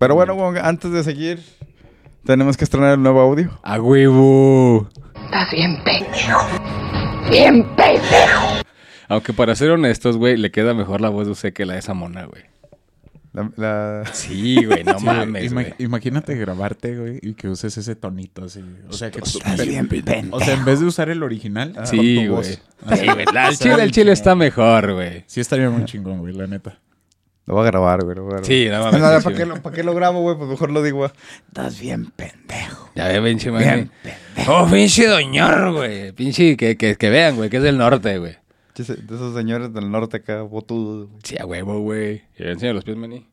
Pero bueno, Wong, antes de seguir, tenemos que estrenar el nuevo audio. ¡A huevo! Estás bien pendejo. Bien pendejo. Aunque para ser honestos, güey, le queda mejor la voz de usted que la de esa mona, güey. La, la- Sí, güey, no Sí, mames, ima- güey. imagínate grabarte, güey, y que uses ese tonito así. O sea, que Estás bien pendejo. O sea, en vez de usar el original, Sí, tu güey. voz. Sí, güey. la- El chile, el chile está mejor, güey. Sí estaría muy chingón, güey, la neta. Lo voy a grabar, güey. Lo voy a grabar. Sí, no No, mames. no, sí, ¿para, qué lo, ¿Para qué lo grabo, güey? Pues mejor lo digo. güey. Estás bien pendejo. Ya ve, pinche man. Bien Oh, pinche doñor, güey. Pinche, que, que, que vean, güey, que es del norte, güey. De esos señores del norte acá, botudos. Sí, a huevo, güey. Enseña los pies, maní.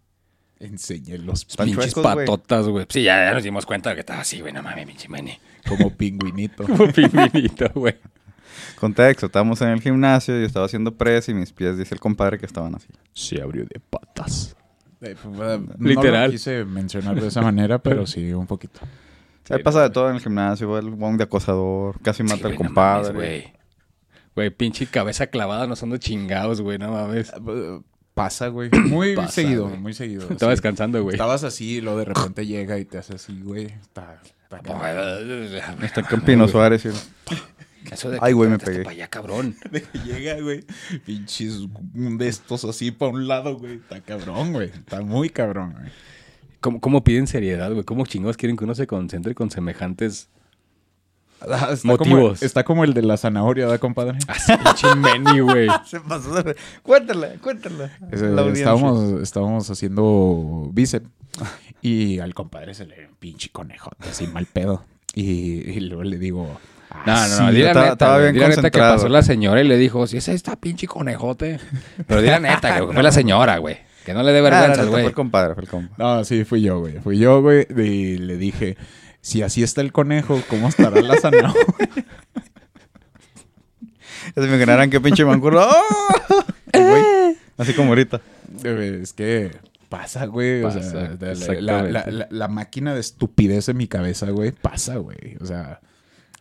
Enseñé los Están Pinches patotas, güey. Sí, ya, ya nos dimos cuenta que estaba así, güey. No mames, pinche maní. como pingüinito. Como pingüinito, güey. Contexto, estábamos en el gimnasio, yo estaba haciendo press y mis pies, dice el compadre, que estaban así. Se abrió de patas. Eh, pues, No Literal. lo quise mencionar de esa manera, pero sí, un poquito. Ahí pasa de todo en el gimnasio, el Wong de acosador, casi mata Sí, al compadre. güey. Güey, pinche cabeza clavada, no son de chingados, güey, no mames. Eh, Pasa, güey. Muy Pasa, seguido, muy seguido. Estaba sí. descansando, güey. Estabas así y luego de repente llega y te hace así, güey. Está, está cabrón. Está acá en Pino Suárez y... Eso de Ay, güey, me pegué. para allá, cabrón. Llega, güey. Pinches de estos así para un lado, güey. Está cabrón, güey. Está muy cabrón, güey. ¿Cómo, cómo piden seriedad, güey? ¿Cómo chingados quieren que uno se concentre con semejantes Ah, Está Motivos. Como, está como el de la zanahoria, ¿verdad, compadre? Así, pinche meni, güey. Se pasó de... Cuéntala, cuéntala. Ese- La audiencia. estábamos, estábamos haciendo bíceps y al compadre se le ve un pinche conejo, así mal pedo. Y, y luego le digo, ah, No, no, no, sí, di la estaba- neta, estaba bien Di la neta que pasó la señora y le dijo, si ese está pinche conejote. Pero di la neta, que fue la señora, güey. Que no le dé Ah, vergüenza güey. Fue el compadre, fue el compadre. No, sí, fui yo, güey. Fui yo, güey. Y le dije, si así está el conejo, ¿cómo estará la zanahoria? Ya se me ganaran qué pinche mancurro. ¡Oh! Güey. Así como ahorita. Eh, es que pasa, güey. O sea, la- la máquina de estupidez en mi cabeza, güey, pasa, güey. O sea,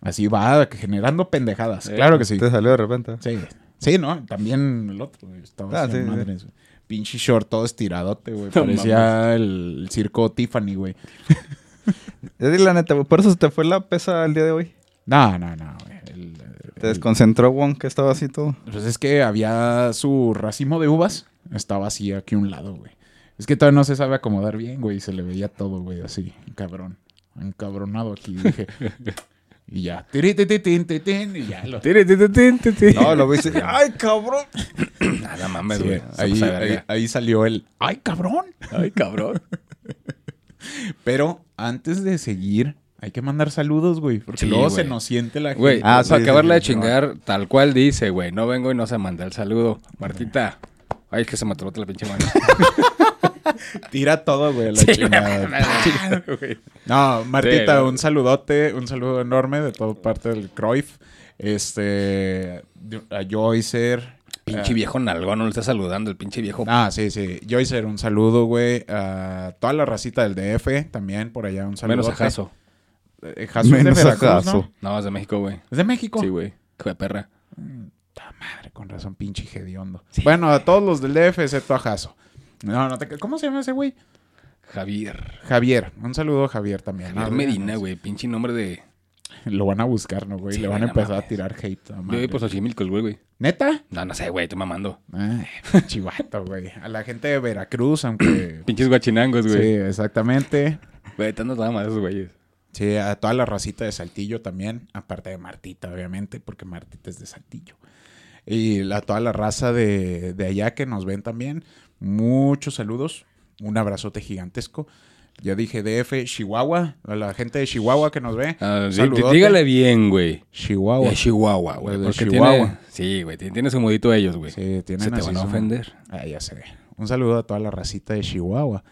así va generando pendejadas. claro que sí. Te salió de repente. Sí. Sí, ¿no? También el otro, güey. Estaba Ah, sí. güey. Pinche short todo estiradote, güey. No Parecía el, el circo Tiffany, güey. Ya di la neta, güey. Por eso se te fue la pesa el día de hoy. No, no, no, güey. El- Te desconcentró Wong, que estaba así todo. Pues es que había su racimo de uvas. Estaba así aquí a un lado, güey. Es que todavía no se sabe acomodar bien, güey. Se le veía todo, güey, así. Cabrón. Encabronado aquí, dije. y ya. Y ya lo... No, lo viste. ¡Ay, cabrón! Nada mames, Sí, güey. Se ahí, salió el... ¡Ay, cabrón! Ay, cabrón. Pero antes de seguir, hay que mandar saludos, güey. Porque Sí, luego se nos siente la gente. Güey, Ah, para sí, sí, acabarla sí, de sí, chingar, tal cual dice, güey. No vengo y no se manda el saludo. Martita. Ay, es que se me atoró la pinche mano. Tira todo, güey, a la Sí, chingada. güey. No, Martita, Sí, un saludote, un saludo enorme de toda parte del Cruyff. Este, a Joycer. Pinche viejo nalgón, no le está saludando el pinche viejo. Ah, sí, sí. Joycer, un saludo, güey. A toda la racita del DF, también por allá un saludo. Menos a Jaso. Eh, Jaso es de Veracruz. ¿no? No, es de México, güey. ¿Es de México? Sí, güey. De perra. Ta madre, con razón, pinche hediondo. Bueno, a todos los del DF, excepto a Jaso. No, no te... ¿Cómo se llama ese güey? Javier. Javier. Un saludo a Javier también. Javier No, Medina, güey. Pinche nombre de... Lo van a buscar, ¿no, güey? Sí, Le van a empezar a tirar hate. a Yo voy por Xochimilco, güey, güey. ¿Neta? No, no sé, güey. Estoy mamando. Ay, chivato, güey. A la gente de Veracruz, aunque... Pinches guachinangos, sí, güey. exactamente. Güey, nada más esos güeyes. Sí, a toda la racita de Saltillo también. Aparte de Martita, obviamente, porque Martita es de Saltillo. Y a toda la raza de, de allá que nos ven también. Muchos saludos. Un abrazote gigantesco. Ya dije DF, Chihuahua. A la gente de Chihuahua que nos ve. Ah, dígale bien, güey. Chihuahua. De Chihuahua, güey. De Porque Chihuahua. tiene... Sí, güey. Tiene, su modito ellos, güey. Sí, tienen Se te van a su- ofender. Ah, ya sé. Un saludo a toda la racita de Chihuahua.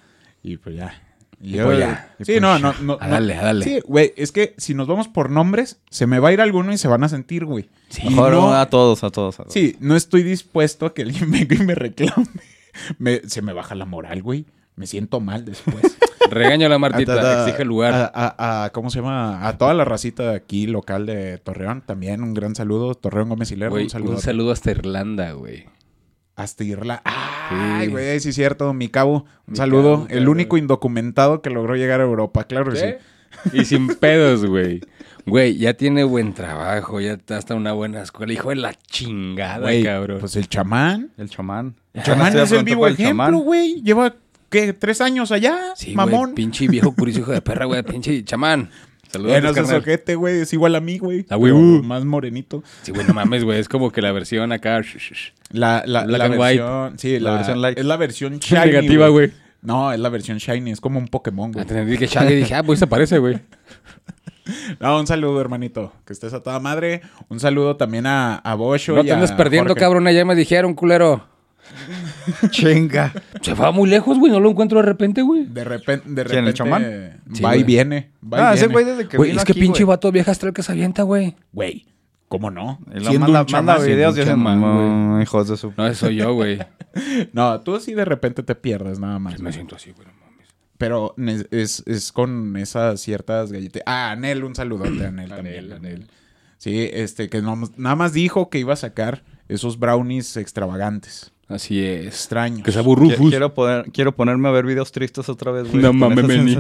Y pues ya. Y pues ya. Sí, no, no, no. A no. darle, a darle. Sí, güey, es que si nos vamos por nombres, se me va a ir alguno y se van a sentir, güey. Sí. Mejor no- a todos, a todos. A todos. Sí, no estoy dispuesto a que alguien venga y me reclame. Me- se me baja la moral, güey. Me siento mal después. Regaño a la Martita. Exige el lugar. A, a- a- ¿Cómo se llama? A toda la racita de aquí, local de Torreón, también un gran saludo. Torreón Gómez Hilera, un saludo. un saludo hasta Irlanda, güey. hasta Irlanda. Ay, Sí. güey, sí es cierto, mi cabo. Un Mi saludo. cabo, el único indocumentado que logró llegar a Europa, claro que sí. Y sin pedos, güey. Güey, ya tiene buen trabajo, ya está hasta una buena escuela. Hijo de la chingada, Güey, cabrón. Pues el chamán. El chamán. El chamán es el vivo ejemplo, chamán. güey. Lleva, ¿qué? ¿Tres años allá? sí, mamón. güey, pinche viejo curioso, hijo de perra, güey. Pinche chamán. Saludos, Eh, no seas carnal. ojete, güey. Es igual a mí, güey. Ah, güey, uh. Más morenito. Sí, güey, no mames, güey. Es como que la versión acá. La, la, la white. versión... Sí, La la, versión light. Es la versión shiny, Negativa, güey. No, es la versión shiny. Es como un Pokémon, güey. Entendí que Shaggy dije, ah, pues se parece, güey. No, un saludo, hermanito. Que estés a toda madre. Un saludo también a, a Bosho No y te a andes perdiendo, Jorge. cabrón. Ya me dijeron, culero. Chinga. Se va muy lejos, güey. No lo encuentro de repente, güey. De repente, de ¿Quién, el repente chamán? Sí, va y güey. viene. Va y Ah, ese güey desde que Güey, vino es que aquí, pinche güey. vato vieja astral que se avienta, güey. Güey, ¿cómo no? Siendo manda, un chamán, manda videos y "Mm, hijos de su... No, eso soy yo, güey. No, tú sí de repente te pierdes nada más. Me siento así, güey. Pero es, es con esas ciertas galletas. Ah, Anel, un saludote a Anel también. Anel, Anel. Sí, este, que no- nada más dijo que iba a sacar esos brownies extravagantes. Así es. Extraños. Que se Qui- Rufus. Quiero, poner, quiero ponerme a ver videos tristes otra vez, güey. No con mames, Meni.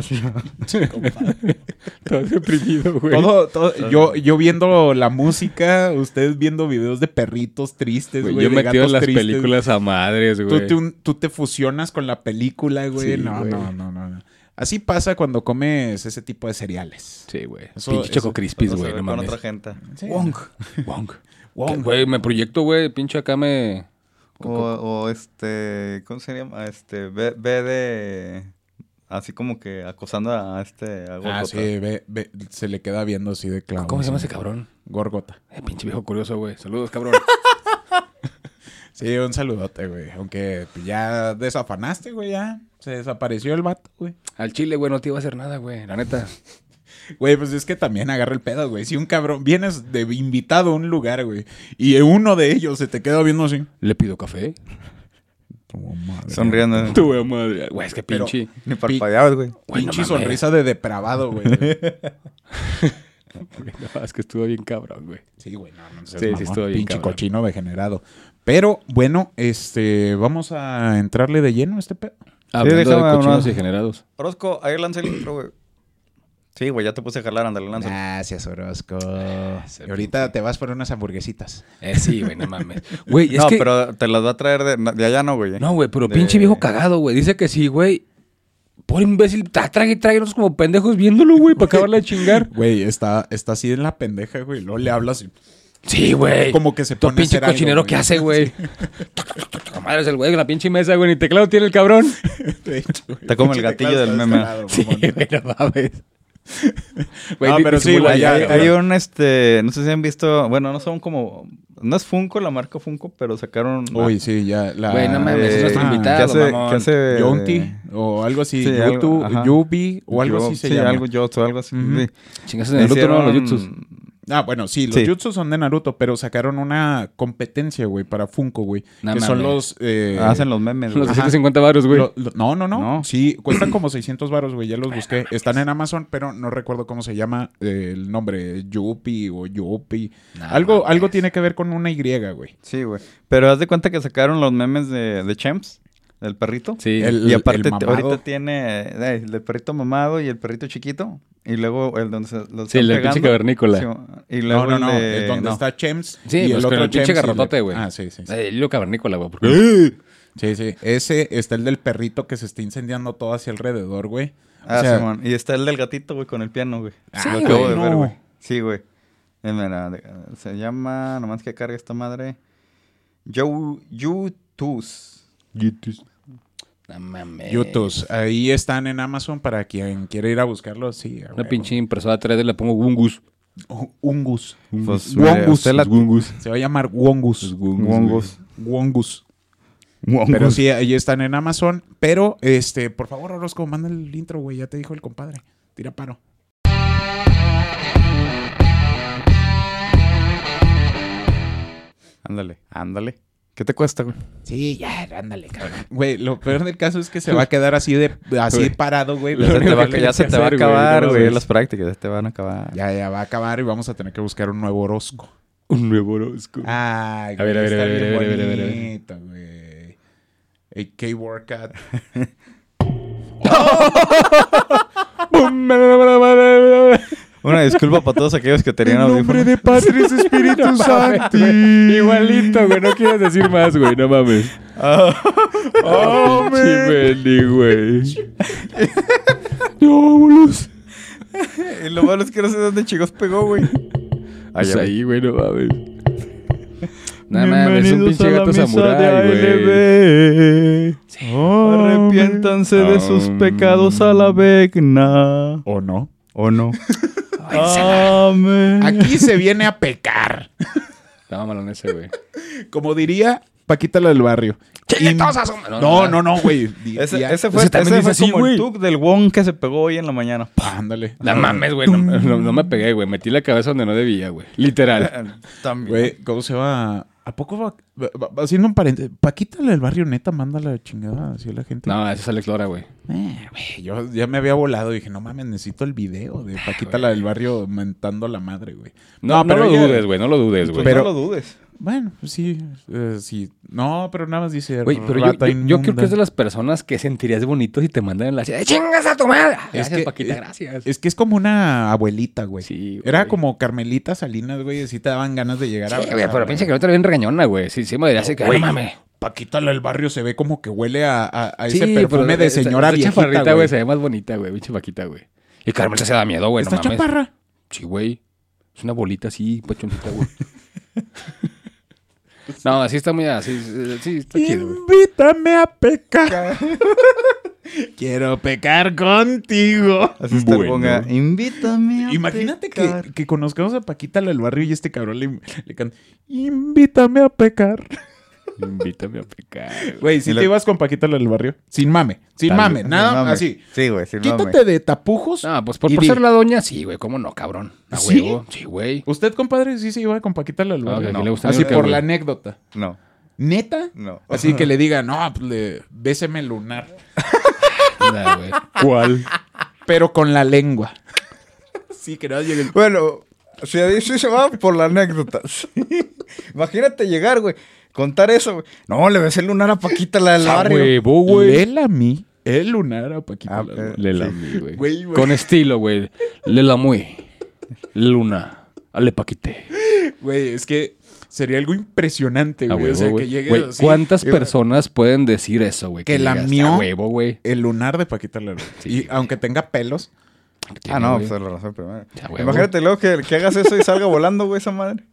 Todo deprimido, güey. Todo, todo- yo, yo viendo la música, ustedes viendo videos de perritos tristes, Güey, güey. yo metido en las tristes. películas a madres, Tú, güey. tú- tú te fusionas con la película, güey. Sí, no, güey. no, no, no, no. Así pasa cuando comes ese tipo de cereales. Sí, güey. Pinche Choco Crispies, güey. No con mames. otra gente. Sí. Wong. Wong. Wong. Güey, me proyecto, güey. Pinche acá me... O, o este, ¿cómo se llama? Este, ve, ve de, así como que acosando a este, a Ah, sí, ve, ve, se le queda viendo así de clavo. ¿Cómo se llama ese cabrón? Gorgota. Eh, pinche viejo curioso, güey. Saludos, cabrón. Sí, un saludote, güey. Aunque pues, ya desafanaste, güey, ya. Se desapareció el vato, güey. Al chile, güey, no te iba a hacer nada, güey. La neta. Güey, pues es que también agarra el pedo, güey. Si un cabrón vienes de invitado a un lugar, güey, y uno de ellos se te queda viendo así. ¿Le pido café? Tu madre. Sonriendo. Tu güey, madre. Güey, es que pinche... Ni parpadeabas, güey. No Pinche sonrisa de depravado, güey. No, es que estuvo bien cabrón, güey. Sí, güey, no, no Sí, sí, estuvo bien Pinche cabrón. cochino degenerado. Pero, bueno, este, vamos a entrarle de lleno a este pedo. Hablando de déjame cochinos hablar. y generados. Orozco, ahí lanza el intro, güey. Sí, güey, ya te puse a jalar, ándale, lanza. Gracias, Orozco. Y ahorita te vas por unas hamburguesitas. Eh, sí, güey, no mames. Güey, es no, que... pero te las va a traer de, de allá, no, güey. No, güey, pero De- pinche viejo cagado, güey. Dice que sí, güey. Por imbécil, tra- trague nosotros como pendejos viéndolo, güey, para acabarla de chingar. Güey, está, está así en la pendeja, güey. Luego le hablas y Sí, güey. como que se Todo pone a pinche hacer cochinero que hace, güey. Madre es el güey de la pinche mesa, güey. Ni teclado tiene el cabrón. De hecho, güey. Está como el gatillo del meme. descarado, Sí, mamón. güey, no mames. Güey, No, pero sí, güey, Hay, hay un, este, no sé si han visto, bueno, no son como, no es Funko, la marca Funko, pero sacaron... Uy, sí, ya. La, Güey, no mames, es nuestro ah, invitado, ¿Qué hace? mamón. ¿Qué hace? Yonti o algo así. Sí, Yutu. Yubi o algo Yo- así se sí, llama. algo Yoto, algo así. Ujú. sí. Chingas en Naruto, no, los jutsus. Ah, bueno, sí, los Sí. jutsus son de Naruto, pero sacaron una competencia, güey, para Funko, güey. Que son los... eh, Hacen los memes, Los güey. 150 varos, güey. lo- lo- no, no, no, No. Sí, cuestan como 600 varos, güey. Ya los busqué. Están en Amazon, pero no recuerdo cómo se llama eh, el nombre. Yupi o Yupi. Algo, algo tiene que ver con una Y, güey. Sí, güey. Pero haz de cuenta que sacaron los memes de, de Champs, del perrito. Sí. El- y aparte mamado. ahorita tiene eh, el perrito mamado y el perrito chiquito. Y luego el donde se los Sí, el del pinche cavernícola. Sí, y luego No, no, no. el de- Es donde no. está Chems. Sí, y pues con el pinche garrotote, güey. Ah, sí, sí. Sí. Eh, El cavernícola, güey. porque- sí, sí. Ese está el del perrito que se está incendiando todo hacia alrededor, güey. O Ah, sea, Simón. Y está el del gatito, güey, con el piano, güey. Sí, Lo acabo güey, de ver, güey. Sí, güey. Mira, se llama, nomás que cargue esta madre. Yo, YouTube. No mames. Yutus. Ahí están en Amazon para quien quiera ir a buscarlos. Sí, a Una huevo. pinche impresora 3D le pongo Wungus. Oh, Ungus. Pues, Wongus. usted la- Wungus. Se va a llamar Wongus. Wongos. Wongus. Pero sí, ahí están en Amazon. Pero, este, por favor, Orozco, manda el intro, güey. Ya te dijo el compadre. Tira paro. Ándale, ándale. ¿Qué te cuesta, güey? Sí, ya, ándale, cabrón. Güey, lo peor del caso es que se va a quedar así de así Güey. parado, güey. Ya se te va, que ya tienes se que te va a güey, acabar, güey. Las prácticas ya te van a acabar. Ya, ya va a acabar y vamos a tener que buscar un nuevo Orozco. Un nuevo Orozco. Ay, A ver, a ver, está a ver, bien a ver, a ver, a ver, a ver. bonito, güey. a K-Workout. Una disculpa para todos aquellos que tenían audífonos. Padre y Espíritu No mames, güey. Igualito, güey. No quieres decir más, güey. No mames. Oh, Chimendi, güey. No, vámonos. Y lo malo es que no sé dónde chicos pegó, güey. Pues Allá, ahí, güey, no mames. No mames, es un pinche gato samurái, güey. Arrepiéntanse de sus Um. pecados a la vegna. ¿O no? ¿O no? Aquí se viene a pecar. Estaba malón ese, güey. Como diría Paquita la del barrio. Chiquitos a su- No, no, no, güey. Ese, fue, Ese también ese dice fue así, como el tuk del won que se pegó hoy en la mañana. Ándale. No mames, güey. No, no- no me pegué, güey. Metí la cabeza donde no debía, güey. Literal. También. Güey, ¿cómo se va? ¿A poco va, va- va- haciendo un paréntesis? Paquita la del barrio neta manda la chingada así a la gente. No, ese es Alex Lora, güey. Eh, güey, yo ya me había volado y dije, no mames, necesito el video de Paquita la del barrio mentando a la madre, güey. No, no, lo ella- dudes, güey. No lo dudes, güey. Pues Pero- no lo dudes. Bueno, pues sí, eh, sí. No, pero nada más dice. Güey, pero yo, rata yo- yo creo que es de las personas que sentirías bonito si te mandan en la ciudad. ¡Chingas a tu madre! Es Gracias, que- Paquita, es- gracias. Es que es como una abuelita, güey. Sí, güey. Era como Carmelita Salinas, güey. Así te daban ganas de llegar a. Sí, güey, pero pinche que no te bien regañona, güey. Sí, sí, me diría así que, Güey, no mames. Paquita la del barrio se ve como que huele a, a- a Sí, ese perfume pero de señora esa viejita, chaparrita, güey. Se ve más bonita, güey. Pinche Paquita, güey. Y Carmen se da miedo, güey. No ¿Está mames. chaparra? Sí, güey. Es una bolita así, pachoncita, güey. no, así está muy así. Sí, está chido. Invítame a pecar. Quiero pecar contigo. Así está Bueno. bonga. Invítame a Imagínate que, pecar". que conozcamos a Paquita la del barrio y este cabrón le, le canta Invítame a pecar. Invítame a pecar. güey. Si te ibas con Paquita la del barrio, sin mame, sin Tal mame, nada Sin mame. así. Sí, güey, sin Quítate mame. de tapujos. No, pues por, por di, ser la doña, sí, güey. ¿Cómo no, cabrón? A ¿Sí? huevo. Sí, güey. ¿Usted, compadre, sí se iba con Paquita la del Ah, barrio? No. le gusta Así por la anécdota. No, ¿Neta? no. Así que le diga, no, pues le, béseme el lunar. Nah. ¿Cuál? Pero con la lengua. Sí, que no llegue el... Bueno, si ahí sí se va por la anécdota. Sí. Imagínate llegar, güey. Contar eso, güey. No, le ves el lunar a Paquita, la del barrio. huevo, güey. Lela a mí el lunar a Paquita Ah, la del barrio. Le la Sí. mí, güey. Güey, güey. Con estilo, güey. Le la muy. Luna. Ale paquite. Güey, es que sería algo impresionante, A güey. huevo, o sea, güey. que llegue Güey, así, ¿Cuántas personas pueden decir eso, güey? Que digas, lamió- A huevo, güey. El lunar de Paquita la. Sí, Y aunque tenga pelos, Ah, no, pues la razón primero. Imagínate luego que, que hagas eso y salga volando, güey, esa madre.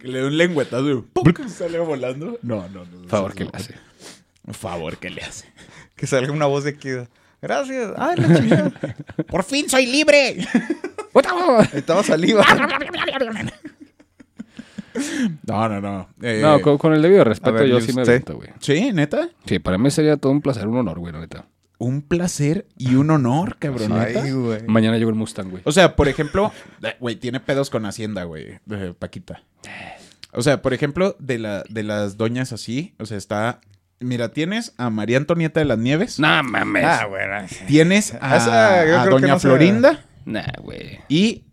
Que le dé un lengüetazo y ¡pum! sale volando. No, no, no. Favor que le hace. Favor que le hace. Que salga una voz de Kida. Gracias. Ay, la chingada. ¡Por fin soy libre! Estaba saliva. No, no, no. Eh, No, con, con el debido respeto, ver, yo ¿y sí me avento, güey. Sí, neta. Sí, para mí sería todo un placer, un honor, güey, la neta. Un placer y un honor, cabroneta. Ay, güey. Mañana llevo el Mustang, güey. O sea, por ejemplo, güey, tiene pedos con Hacienda, güey, eh, Paquita. O sea, por ejemplo, de, la, de las doñas así, o sea, está... Mira, tienes a María Antonieta de las Nieves. No mames. Ah, bueno. Tienes a, Esa, yo a creo que Doña no se- Florinda Nah, güey. y...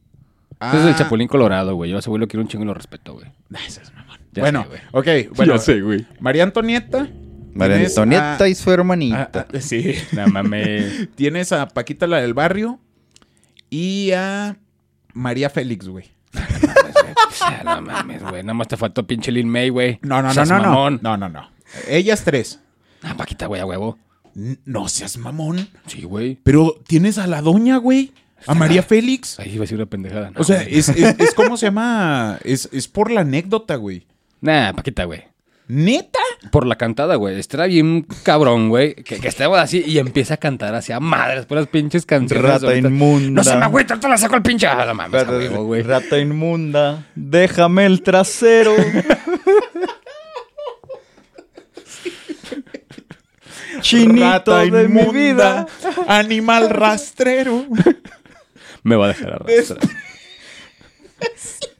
a- Ese es el Chapulín Colorado, güey. Yo a ese güey lo quiero un chingo y lo respeto, güey. Ah, ese es mamón. Ya bueno, sé, güey. ok, bueno. Ya sé, güey. María Antonieta. María Antonieta a- y su hermanita. a- a- sí. No mames. Tienes a Paquita la del barrio y a María Félix, güey. Sea, no mames, güey. Nada más te faltó pinche Lin May, güey. No, no, no, Seas no, no. mamón. No, no, no. Ellas tres. Ah, Paquita, güey, a huevo. No seas mamón. Sí, güey. Pero tienes a la doña, güey. A María Félix. Ahí iba a decir una pendejada. No, O sea, güey. es, es, es como se llama. Es, es por la anécdota, güey. Nah, Paquita, güey. ¿Neta? Por la cantada, güey. Estará bien cabrón, güey. Que, que estemos así y empieza a cantar hacia madres por las pinches canciones. Rata ahorita. inmunda. No se me agüita, te la saco el pinche. Ah, No mames, a huevo, güey. Rata inmunda, déjame el trasero. Chinito Rata de mi inmunda, vida. Animal rastrero. Me va a dejar arrastrar.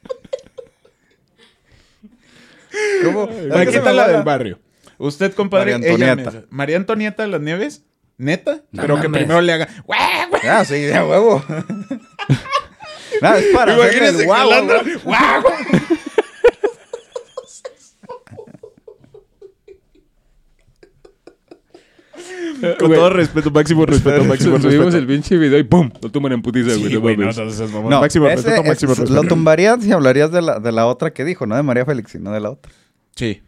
¿Cómo? Paquita la del barrio. Usted, compadre. María ella Antonieta. misma. María Antonieta de las Nieves. ¿Neta? No Pero que mames. primero le haga. ¡Güey, güey! Ah, sí, de huevo. Nada, es para Imagínese guau, güey. ¡Guau, Con Güey. todo respeto, máximo respeto, máximo Subimos respeto. el pinche video y ¡pum! Lo toman en putiza, güey. Sí, no güey, no, máximo ese respeto, máximo es- respeto. Lo tumbarías si hablarías de la, de la otra que dijo, no de María Félix, sino de la otra. Sí.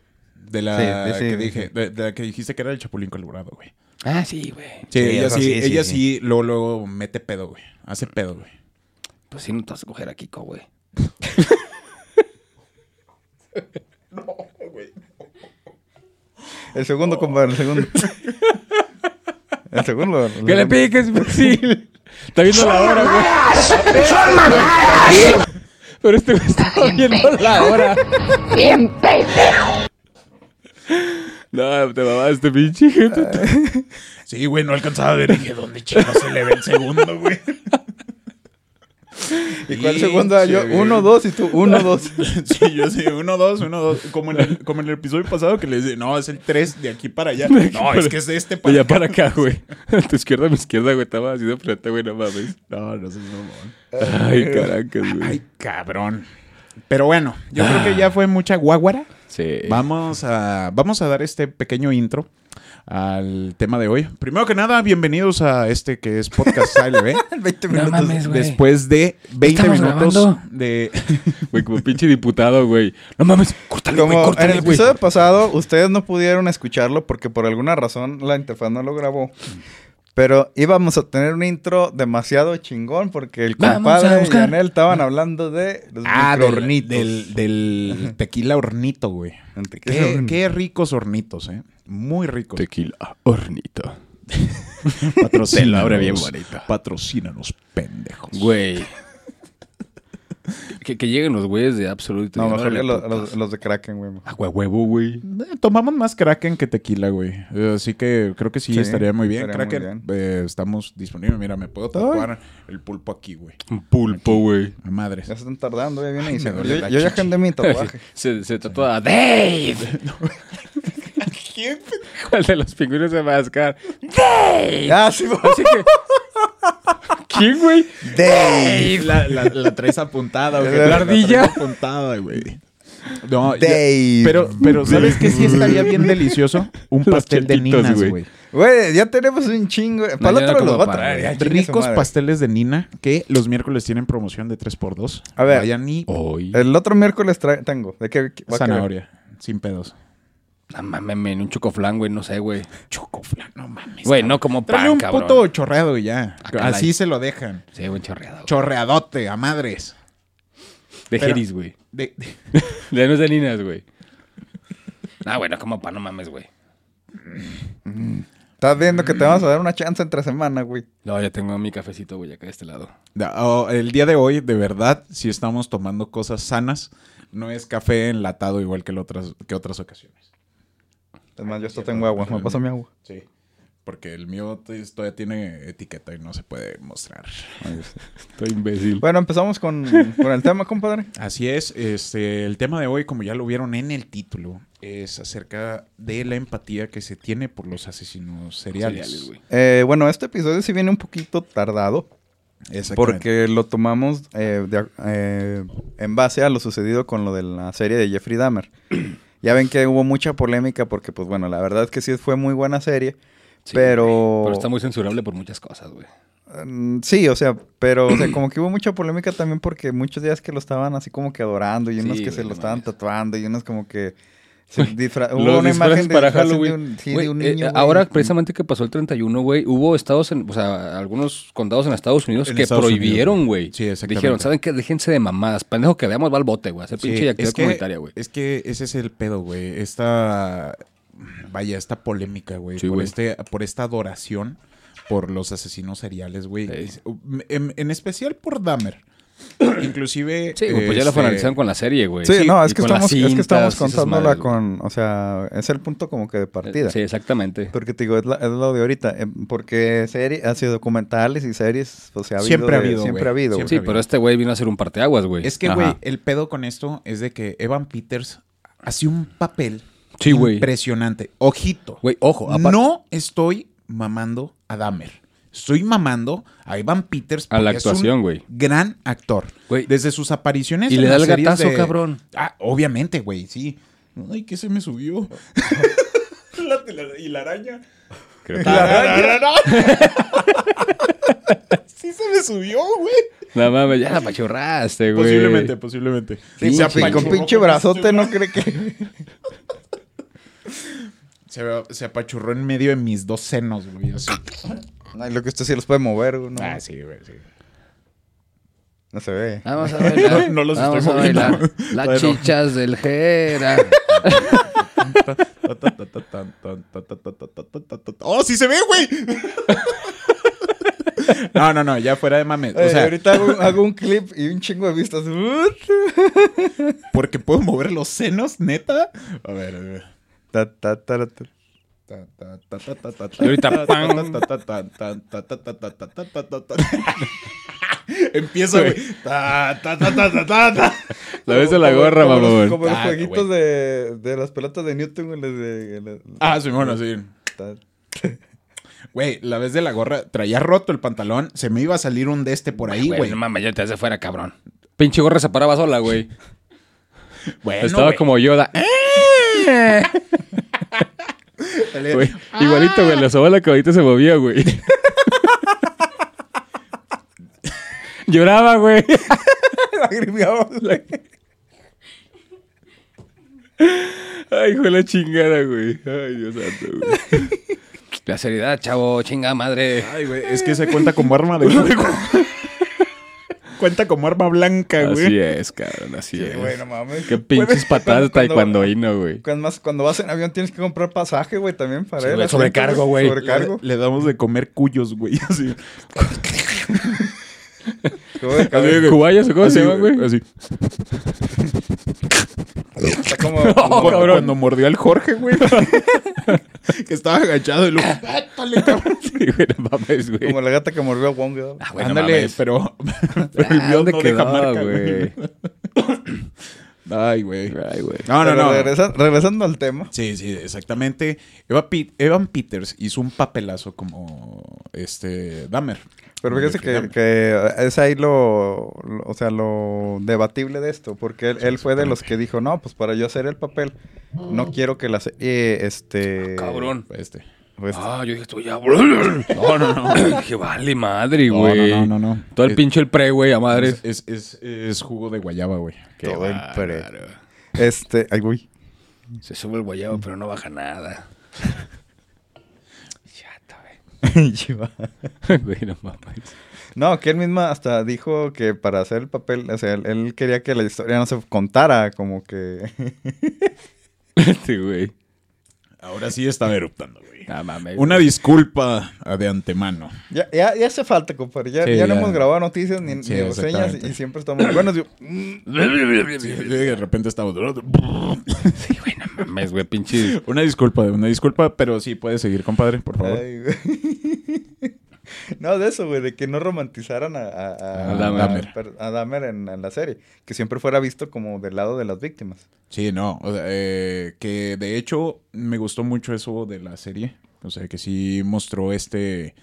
De la Sí, sí, que dije, de, de la que dijiste que era el Chapulín Colorado, güey. Ah, sí, güey. Sí, Sí, ella sí, ella sí. sí, luego, luego mete pedo, güey. Hace pedo, güey. Pues sí, no te vas a coger a Kiko, güey. El segundo, compadre, el segundo. El segundo. el ¡Que le segundo. piques, imbécil! Está viendo la hora, güey. Pero este güey está viendo la hora. Bien pendejo. No, te mamaste, pinche gente. Sí, güey, no alcanzaba a ver. Dije, ¿dónde chicos se le ve el segundo, güey? ¿Y cuál segundo? Ah, Yo, uno, dos y tú, uno, dos. Sí, yo sí, uno, dos, uno, dos. Como en el, como en el episodio pasado que les dije, no, es el tres de aquí para allá. No, es que es de este para Allá acá. para acá, güey. A tu izquierda, a mi izquierda, güey. Estaba así de frente, güey, no mames. No, no sé, no, Ay, caracas, güey. Ay, cabrón. Pero bueno, yo creo que ya fue mucha guaguara. Sí. Vamos a, vamos a dar este pequeño intro al tema de hoy. Primero que nada, bienvenidos a este que es Podcast ALB. 20 No minutos. mames, güey. Después de 20 Estamos minutos grabando. de... Güey, como pinche diputado, güey. No mames, córtale, güey, Como en córtale, el güey. episodio pasado, ustedes no pudieron escucharlo porque por alguna razón la interfaz no lo grabó. Pero íbamos a tener un intro demasiado chingón porque el compadre y. Anel estaban hablando de los Ah, del, del, del tequila hornito, güey. El tequila Qué, hornito. qué ricos hornitos, ¿eh? Muy ricos. Tequila, hornito. Abre bien bonita. Patrocínanos, pendejos. Güey. que, que lleguen los güeyes de Absolute. No, mejor los, putos. los- los de Kraken, güey. Ah, güey, huevo, güey. Eh, Tomamos más Kraken que tequila, güey. Eh, Así que creo que sí, Sí, estaría muy bien. estaría muy Kraken, eh, estamos disponibles. Mira, me puedo tatuar el pulpo aquí, güey. Un pulpo, güey. A madres. Ya se están tardando, ya viene Ay, y se- Yo, yo ya agendé mi tatuaje. Se, se tatúa a Dave. ¿Quién? ¿Cuál de los pingüinos se va a mascar? Dave. ah, sí, Así que. ¿Quién, güey? Dave. La, la, la traes apuntada, güey. ¿La ardilla? traes apuntada, güey. No, ya- Dave. pero, pero ¿sabes qué sí estaría bien delicioso? Un pastel de ninas, güey. güey. Ya tenemos un chingo. Para el ya otro como voy a para- traer. ya, Ricos pasteles de nina que los miércoles tienen promoción de 3x2. A ver. Vayan y Hoy. El otro miércoles tengo. ¿De qué? va zanahoria. Sin pedos. No mames, men, un chocoflan, güey, no sé, güey. Chocoflan, no mames. Güey, no como pan, un cabrón. puto chorreado y ya. Acá Así la- se lo dejan. Sí, buen chorreado. güey. Chorreadote, a madres. De Pero- Jeris, güey. De- de- De no niñas, güey. Ah, bueno, como pan, no mames, güey. Estás viendo que te vamos a dar una chance entre semana, güey. No, ya tengo mi cafecito, güey, acá de este lado. oh, el día de hoy, de verdad, si estamos tomando cosas sanas, no es café enlatado igual que, otras, que otras ocasiones. Es más, yo esto tengo agua. Me pasa mi agua. Sí. Porque el mío todavía tiene etiqueta y no se puede mostrar. Estoy imbécil. Bueno, empezamos con, con el tema, compadre. Así es, este, el tema de hoy, como ya lo vieron en el título, es acerca de la empatía que se tiene por los asesinos seriales. Eh, bueno, este episodio sí viene un poquito tardado. Porque lo tomamos eh, de- eh, en base a lo sucedido con lo de la serie de Jeffrey Dahmer. Ya ven que hubo mucha polémica porque, pues bueno, la verdad es que sí fue muy buena serie. Sí, pero... güey. Pero está muy censurable por muchas cosas, güey. Mm, Sí, o sea, pero o sea, como que hubo mucha polémica también porque muchos días que lo estaban así como que adorando y unos Sí, que se lo estaban tatuando y unos como que disfra- hubo Los una disfraces imagen de para de Halloween. un, sí, Güey, de un eh, niño. ahora, precisamente que pasó el 31, güey, hubo estados, en, o sea, algunos condados en Estados Unidos En que Estados prohibieron, güey. Sí, exactamente. Dijeron, ¿saben qué? Déjense de mamadas. Pendejo que veamos va al bote, güey. Hacer Sí, pinche actividad es que- comunitaria, güey. Es que ese es el pedo, güey. Esta, vaya, esta polémica, güey. Sí, por, este, por esta adoración por los asesinos seriales, güey. Sí. En, en especial por Dahmer. Inclusive... Sí, pues ya lo este, finalizaron con la serie, güey. Sí, no, es que, estamos, es que estamos cintas contándola con, o sea, es el punto como que de partida. Sí, exactamente. Porque te digo, es, la- es lo de ahorita. eh, Porque serie, ha sido documentales y series, o sea, ha habido Siempre ha habido, Siempre güey. ha habido. Sí, pero este güey vino a hacer un parteaguas, güey. Es que, güey, el pedo con esto es de que Evan Peters hace un papel Sí, güey. impresionante. Ojito. Güey, ojo. No estoy mamando a Dahmer. Estoy mamando a Evan Peters. A la actuación, güey. Gran actor. Güey. Desde sus apariciones. Y en le da el gatazo, de- cabrón. Ah, obviamente, güey, sí. Ay, ¿qué se me subió? La- la- y la araña. Creo que- sí se me subió, güey. No mames, ya la apachurraste, güey. Posiblemente, posiblemente. Sí, se con pinche brazote no cree que... Se, se apachurró en medio de mis dos senos, güey. Así. Ay, lo que usted sí los puede mover, ¿no? Ah, sí, güey, sí. No se ve. Vamos a bailar. No los Vamos estoy a moviendo. bailar. Las Bueno. chichas del Jera. ¡Oh, sí se ve, güey! No, no, no, ya fuera de mames. O sea, ahorita hago, hago un clip y un chingo de vistas. porque puedo mover los senos, neta. A ver, a ver. Ta, ta, ta, ta. Y ahorita, ¡pam! Empieza, güey. Ta, ta, ta, ta, ta, ta, ta. La ves de la gorra, mamón. Como los Ah, jueguitos de, de las pelotas de Newton, güey, les de- les- Ah, sí, bueno, sí. Güey, la vez de la gorra, traía roto el pantalón, se me iba a salir un de este por ahí, Güey, no mames, ya te hace fuera, cabrón. Pinche gorra se paraba sola, güey. Bueno, Estaba güey. como Yoda. Güey, Igualito, güey. La soba la caballita se movía, güey. Lloraba, güey. Lagrimeaba, güey. Ay, hijo de la chingada, güey. Ay, Dios santo, güey. La seriedad, chavo, chinga madre. Ay, güey, es que se cuenta como arma de fuego. cuenta como arma blanca, Así güey. es, cabrón, así Sí, es. güey, no mames. Qué pinches patadas de Cuando- taekwondoíno, güey. Cuando, más, cuando vas en avión tienes que comprar pasaje, güey, también para Sí, él. sobrecargo, güey. Sobrecargo. Le, le damos de comer cuyos, güey. Así. ¿Cubayas o cómo Así, se llama, güey? Así. Como... Oh, Cuando, cabrón. cuando mordió al Jorge, güey. que estaba agachado y luego. ¡Vétale, cabrón! Sí, güey, no mames, güey. Como la gata que mordió a Wong. Ah, güey, no Ándale, mames. pero, pero el Ah, mío ¿dónde no deja quedó, marca, güey. Ay, güey. Ay, güey. No, no, Pero no. regresa- regresando al tema. Sí, sí, exactamente. Eva Evan Peters hizo un papelazo como este Dahmer. Pero fíjese que, que es ahí lo, lo- o sea, lo debatible de esto, porque él, él fue de los que dijo, no, pues para yo hacer el papel, no quiero que la serie, este... Cabrón. Este. pues, Ah, yo dije, estoy ya. No, no, no. Dije, vale, madre, No, güey. no, no, no, no. Todo el Es- pinche el pre, güey, a madre. Es, es, es- es jugo de guayaba, güey. Todo el pre. bárbaro. Este, ay, güey. Se sube el guayabo, pero no baja nada. Güey. Güey, no mames. No, que él misma hasta dijo que para hacer el papel, o sea, él, él quería que la historia no se contara, como que... Este, güey. Ahora sí estaba eruptando, güey. No mames. Una disculpa de antemano. ya, ya, ya hace falta, compadre. Ya, Sí, ya no hemos grabado noticias ni, Sí, ni reseñas y siempre estamos... Bueno, yo- Sí, de repente estaba... Sí, güey, no mames, güey, pinche. Una disculpa, una disculpa, pero sí puede seguir, compadre, por favor. Ay, güey. No, de eso, güey, de que no romantizaran a, a, a- A Dahmer. a- per- a Dahmer en, en la serie. Que siempre fuera visto como del lado de las víctimas. Sí, no, o sea, eh, que de hecho me gustó mucho eso de la serie, o sea, que sí mostró este,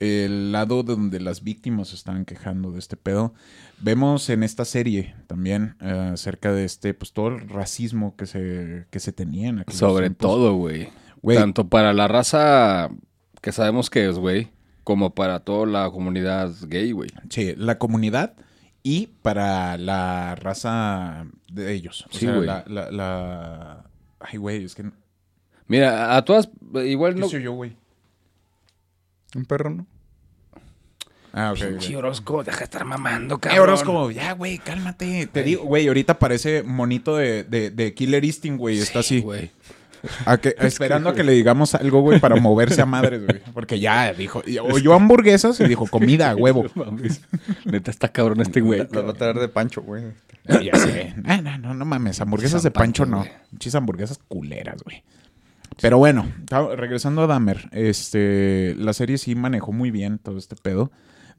el lado donde las víctimas se estaban quejando de este pedo. Vemos en esta serie también eh, acerca de este, pues todo el racismo que se, que se tenía en Sobre tiempos. todo. Güey. Tanto para la raza que sabemos que es, güey, como para toda la comunidad gay, güey. Sí, la comunidad y para la raza de ellos. O Sí, sea, güey. la, la, la- Ay, güey, es que... Mira, a todas, igual ¿Qué no. soy yo, güey? Un perro, ¿no? Ah, ok. Pinche Orozco, deja de estar mamando, Eh, cabrón. Orozco, ya, güey, cálmate. Te digo, güey, ahorita parece monito de, de, de Killer Instinct, güey. Está Sí, así. güey. A que- esperando a que le digamos algo, güey, para moverse a madres, güey. Porque ya dijo, oyó hamburguesas y dijo comida a huevo. Neta está cabrón este güey. Las va a traer de Pancho, güey. Ah, ya sé. Ah, no, no, no mames. Hamburguesas de Pancho no. Muchas hamburguesas culeras, güey. Pero bueno, regresando a Dahmer, este, la serie sí manejó muy bien todo este pedo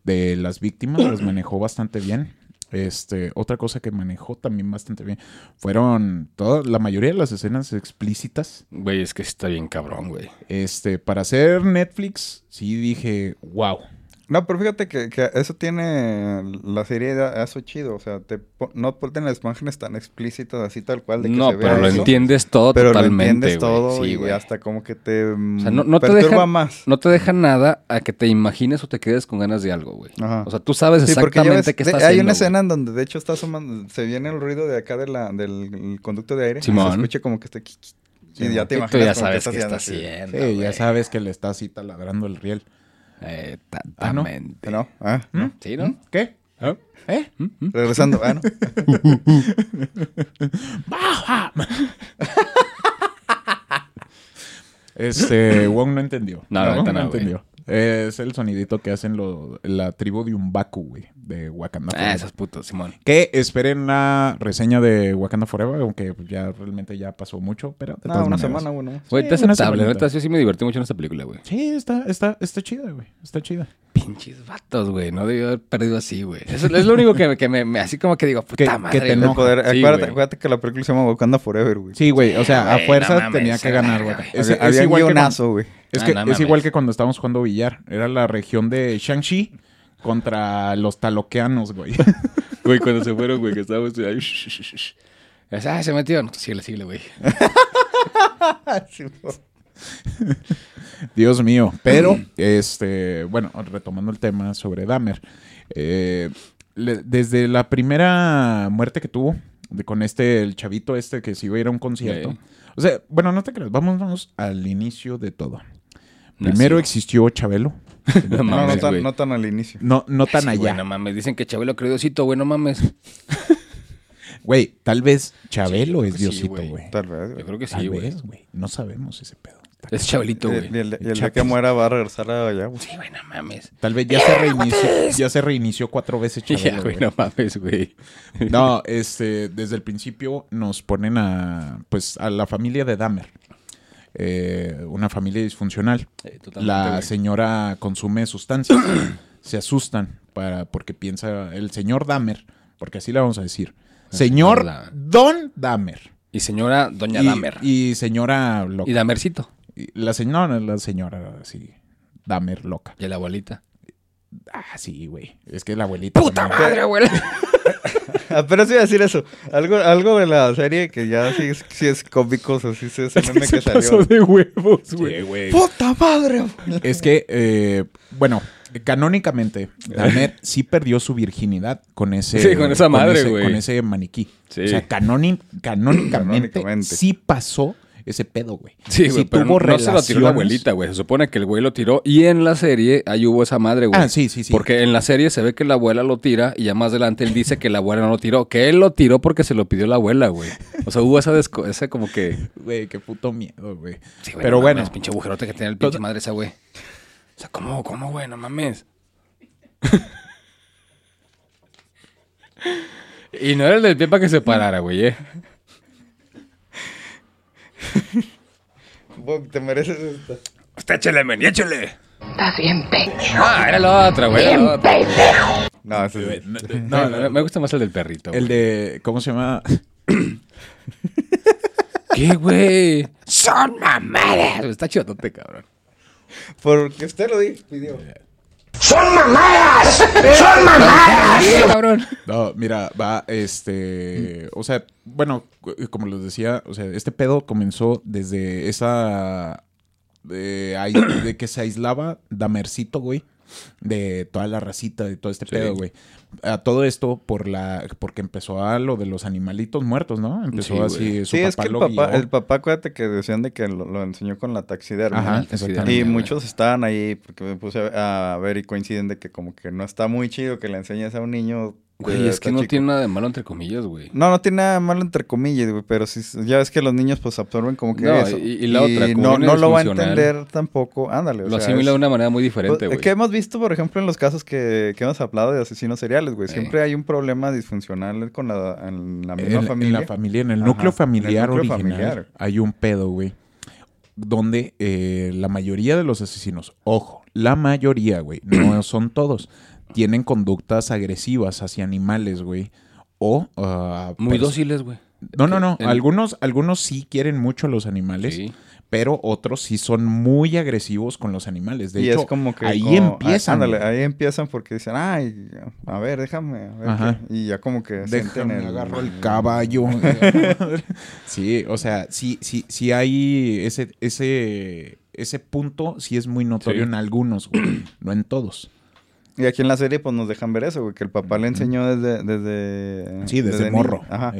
de las víctimas, las manejó bastante bien. Este, otra cosa que manejó también bastante bien fueron toda, la mayoría de las escenas explícitas. Güey, es que está bien cabrón, güey. Este, para hacer Netflix, sí dije, wow. No, pero fíjate que, que eso tiene la serie de eso chido. O sea, te po- no ponen las imágenes tan explícitas así tal cual de que No, se pero vea lo eso, entiendes todo pero lo totalmente. entiendes güey. todo Sí, y güey. hasta como que te O sea, no, no te perturba deja, más. no te deja nada a que te imagines o te quedes con ganas de algo, güey. Ajá. O sea, tú sabes Sí, porque ya exactamente qué está hay haciendo. una güey. escena en donde de hecho está asomando, se viene el ruido de acá de la, del el conducto de aire. y Simón. Se escucha como que está... Y ya te Y imaginas tú ya sabes que qué está haciendo. Sí, ya sabes que le está así taladrando el riel. Eh, Ah, ¿no? Exactamente. ¿No? Ah, no. Sí, ¿no? ¿Qué? ¿Ah? ¿Eh? ¿Mm? ¿Mm? Regresando. Ah, no. Este, Wong no entendió. No, no, güey. entendió. Es el sonidito que hacen lo- la tribu de Umbaku, güey, de Wakanda. Ah, Forever. esos putos, Simón. Que esperen la reseña de Wakanda Forever, aunque ya realmente ya pasó mucho, pero de No, todas una maneras. semana, bueno. Güey, Sí, está una aceptable. Neta, yo sí me divertí mucho en esta película, güey. Sí, está, está, está chida, güey. Está chida. Pinches vatos, güey. No debió haber perdido así, güey. Eso es lo único que, me- que me, me- así como que digo, puta Que- que madre. te poder- Sí, acuérdate, güey. acuérdate que la película se llama Wakanda Forever, güey. Sí, güey. O sea, a Güey, fuerzas no mames, tenía que a ganar, güey. Es, Había, es igual que guionazo, cuando, güey. es, Ah, que, no es igual que cuando estábamos jugando billar. Era la región de Shang-Chi contra los taloqueanos, güey. Güey, cuando se fueron, güey, que estábamos ahí. shh, shh, shh, shh. Ah, se metió. No, síguele, síguele, güey. Dios mío. Pero, este, bueno, retomando el tema sobre Dahmer. eh, le- desde la primera muerte que tuvo, de, con este, el chavito este que se iba a ir a un concierto. O sea, bueno, no te creas, vámonos al inicio de todo. Primero Nació. existió Chabelo. No No, tan, güey. no tan al inicio. No, no tan Sí, güey, allá. no mames. Dicen que Chabelo creó Diosito, güey, no mames. Güey, tal vez Chabelo Sí, es Diosito, güey. güey. Tal vez. Yo güey. creo que sí, güey. vez, güey. No sabemos ese pedo. Es Chabelito, Y güey. el, y el- día que muera va a regresar allá, güey. Sí, güey, no mames. Tal vez ya se reinició, ya se reinició cuatro veces Ya, Chabelo. güey, güey. no mames, güey. No, este, desde el principio nos ponen a, pues, a la familia de Dahmer. Eh, una familia disfuncional. La señora consume sustancias. Se asustan para, porque piensa el señor Dahmer, porque así le vamos a decir. Señor. Don Dahmer. Y señora Doña y, Dahmer. Y, Y señora loca. Damercito. Y La señora, la señora, sí. Dahmer loca. Y la abuelita. Ah, sí, güey. Es que la abuelita. ¡Puta también- madre, abuela! Pero sí iba a decir eso. Algo, algo de la serie que ya sí es, sí es cómico, sí es ese meme que Se pasó salió. de huevos, Sí, güey. güey. ¡Puta madre! Es que, eh, bueno, canónicamente, Dahmer sí perdió su virginidad con ese... Sí, con esa madre, ese- güey. Con ese maniquí. Sí. O sea, canoni- canónicamente, Canónicamente. sí pasó ese pedo, güey. Sí, güey, pero tuvo no, no se lo tiró la abuelita, güey. Se supone que el güey lo tiró. Y en la serie ahí hubo esa madre, güey. Ah, sí, sí, sí. Porque en la serie se ve que la abuela lo tira y ya más adelante él dice que la abuela no lo tiró. Que él lo tiró porque se lo pidió la abuela, güey. O sea, hubo esa, desco- esa como que... Güey, qué puto miedo, güey. Sí, güey, Pero no bueno. mames, pinche agujerote que tiene el pinche madre esa, güey. O sea, ¿cómo, cómo, güey? No mames. y no era el del pie para que se parara, güey, eh. Te mereces esta. Usted échele, men, y échele. Estás bien pendejo. Ah, era la otra, güey. Bien pendejo. No, ese es- No, no, me gusta más el del perrito. El güey. de... ¿Cómo se llama? ¿Qué, güey? Son mamadas. Está chidote, cabrón. Porque usted lo dijo, pidió. ¡Son mamadas! ¡Son mamadas! Cabrón. No, mira, va, este, o sea, bueno, como les decía, o sea, este pedo comenzó desde esa, de, ahí- de que se aislaba Damercito, güey, de toda la racita, de todo este Sí. pedo, güey. A todo esto por la, porque empezó a lo de los animalitos muertos, ¿no? Empezó Sí, así, güey. su Sí, es papá que el lo papá, guió. el papá, acuérdate que decían de que lo, lo enseñó con la taxidermia. Ajá, exactamente. Y muchos estaban ahí porque me puse a, a ver y coinciden de que como que no está muy chido que le enseñes a un niño. Güey, de- es que no chico. tiene nada de malo entre comillas, güey. No, no tiene nada malo entre comillas, güey, pero sí, ya ves que los niños pues absorben como que No, eso. y- y la otra, como no, no lo va a entender tampoco. Ándale, o Lo sea, asimila es- de una manera muy diferente, pues, güey. que hemos visto, por ejemplo, en los casos que, que hemos hablado de asesinos seriales, güey. Siempre hay un problema disfuncional con la, en la misma en, en familia. la familia, en el Ajá, núcleo el familiar núcleo original, familiar. hay un pedo, güey. Donde eh, la mayoría de los asesinos, ojo, la mayoría, güey, no son todos, tienen conductas agresivas hacia animales, güey. O... ah, Muy dóciles, güey. No, no, no. Algunos, algunos sí quieren mucho a los animales, Sí. pero otros sí son muy agresivos con los animales. De y hecho, es como que ahí como- empiezan. ah, ándale, ahí empiezan porque dicen, ay, a ver, déjame, a ver Ajá. qué". y ya como que Déjame el agarro el caballo. sí, o sea, sí, sí, sí hay ese, ese, ese punto, sí es muy notorio Sí. en algunos, güey, no en todos. Y aquí en la serie pues nos dejan ver eso, güey, que el papá le enseñó desde desde Sí, desde, niño. morro. Ajá.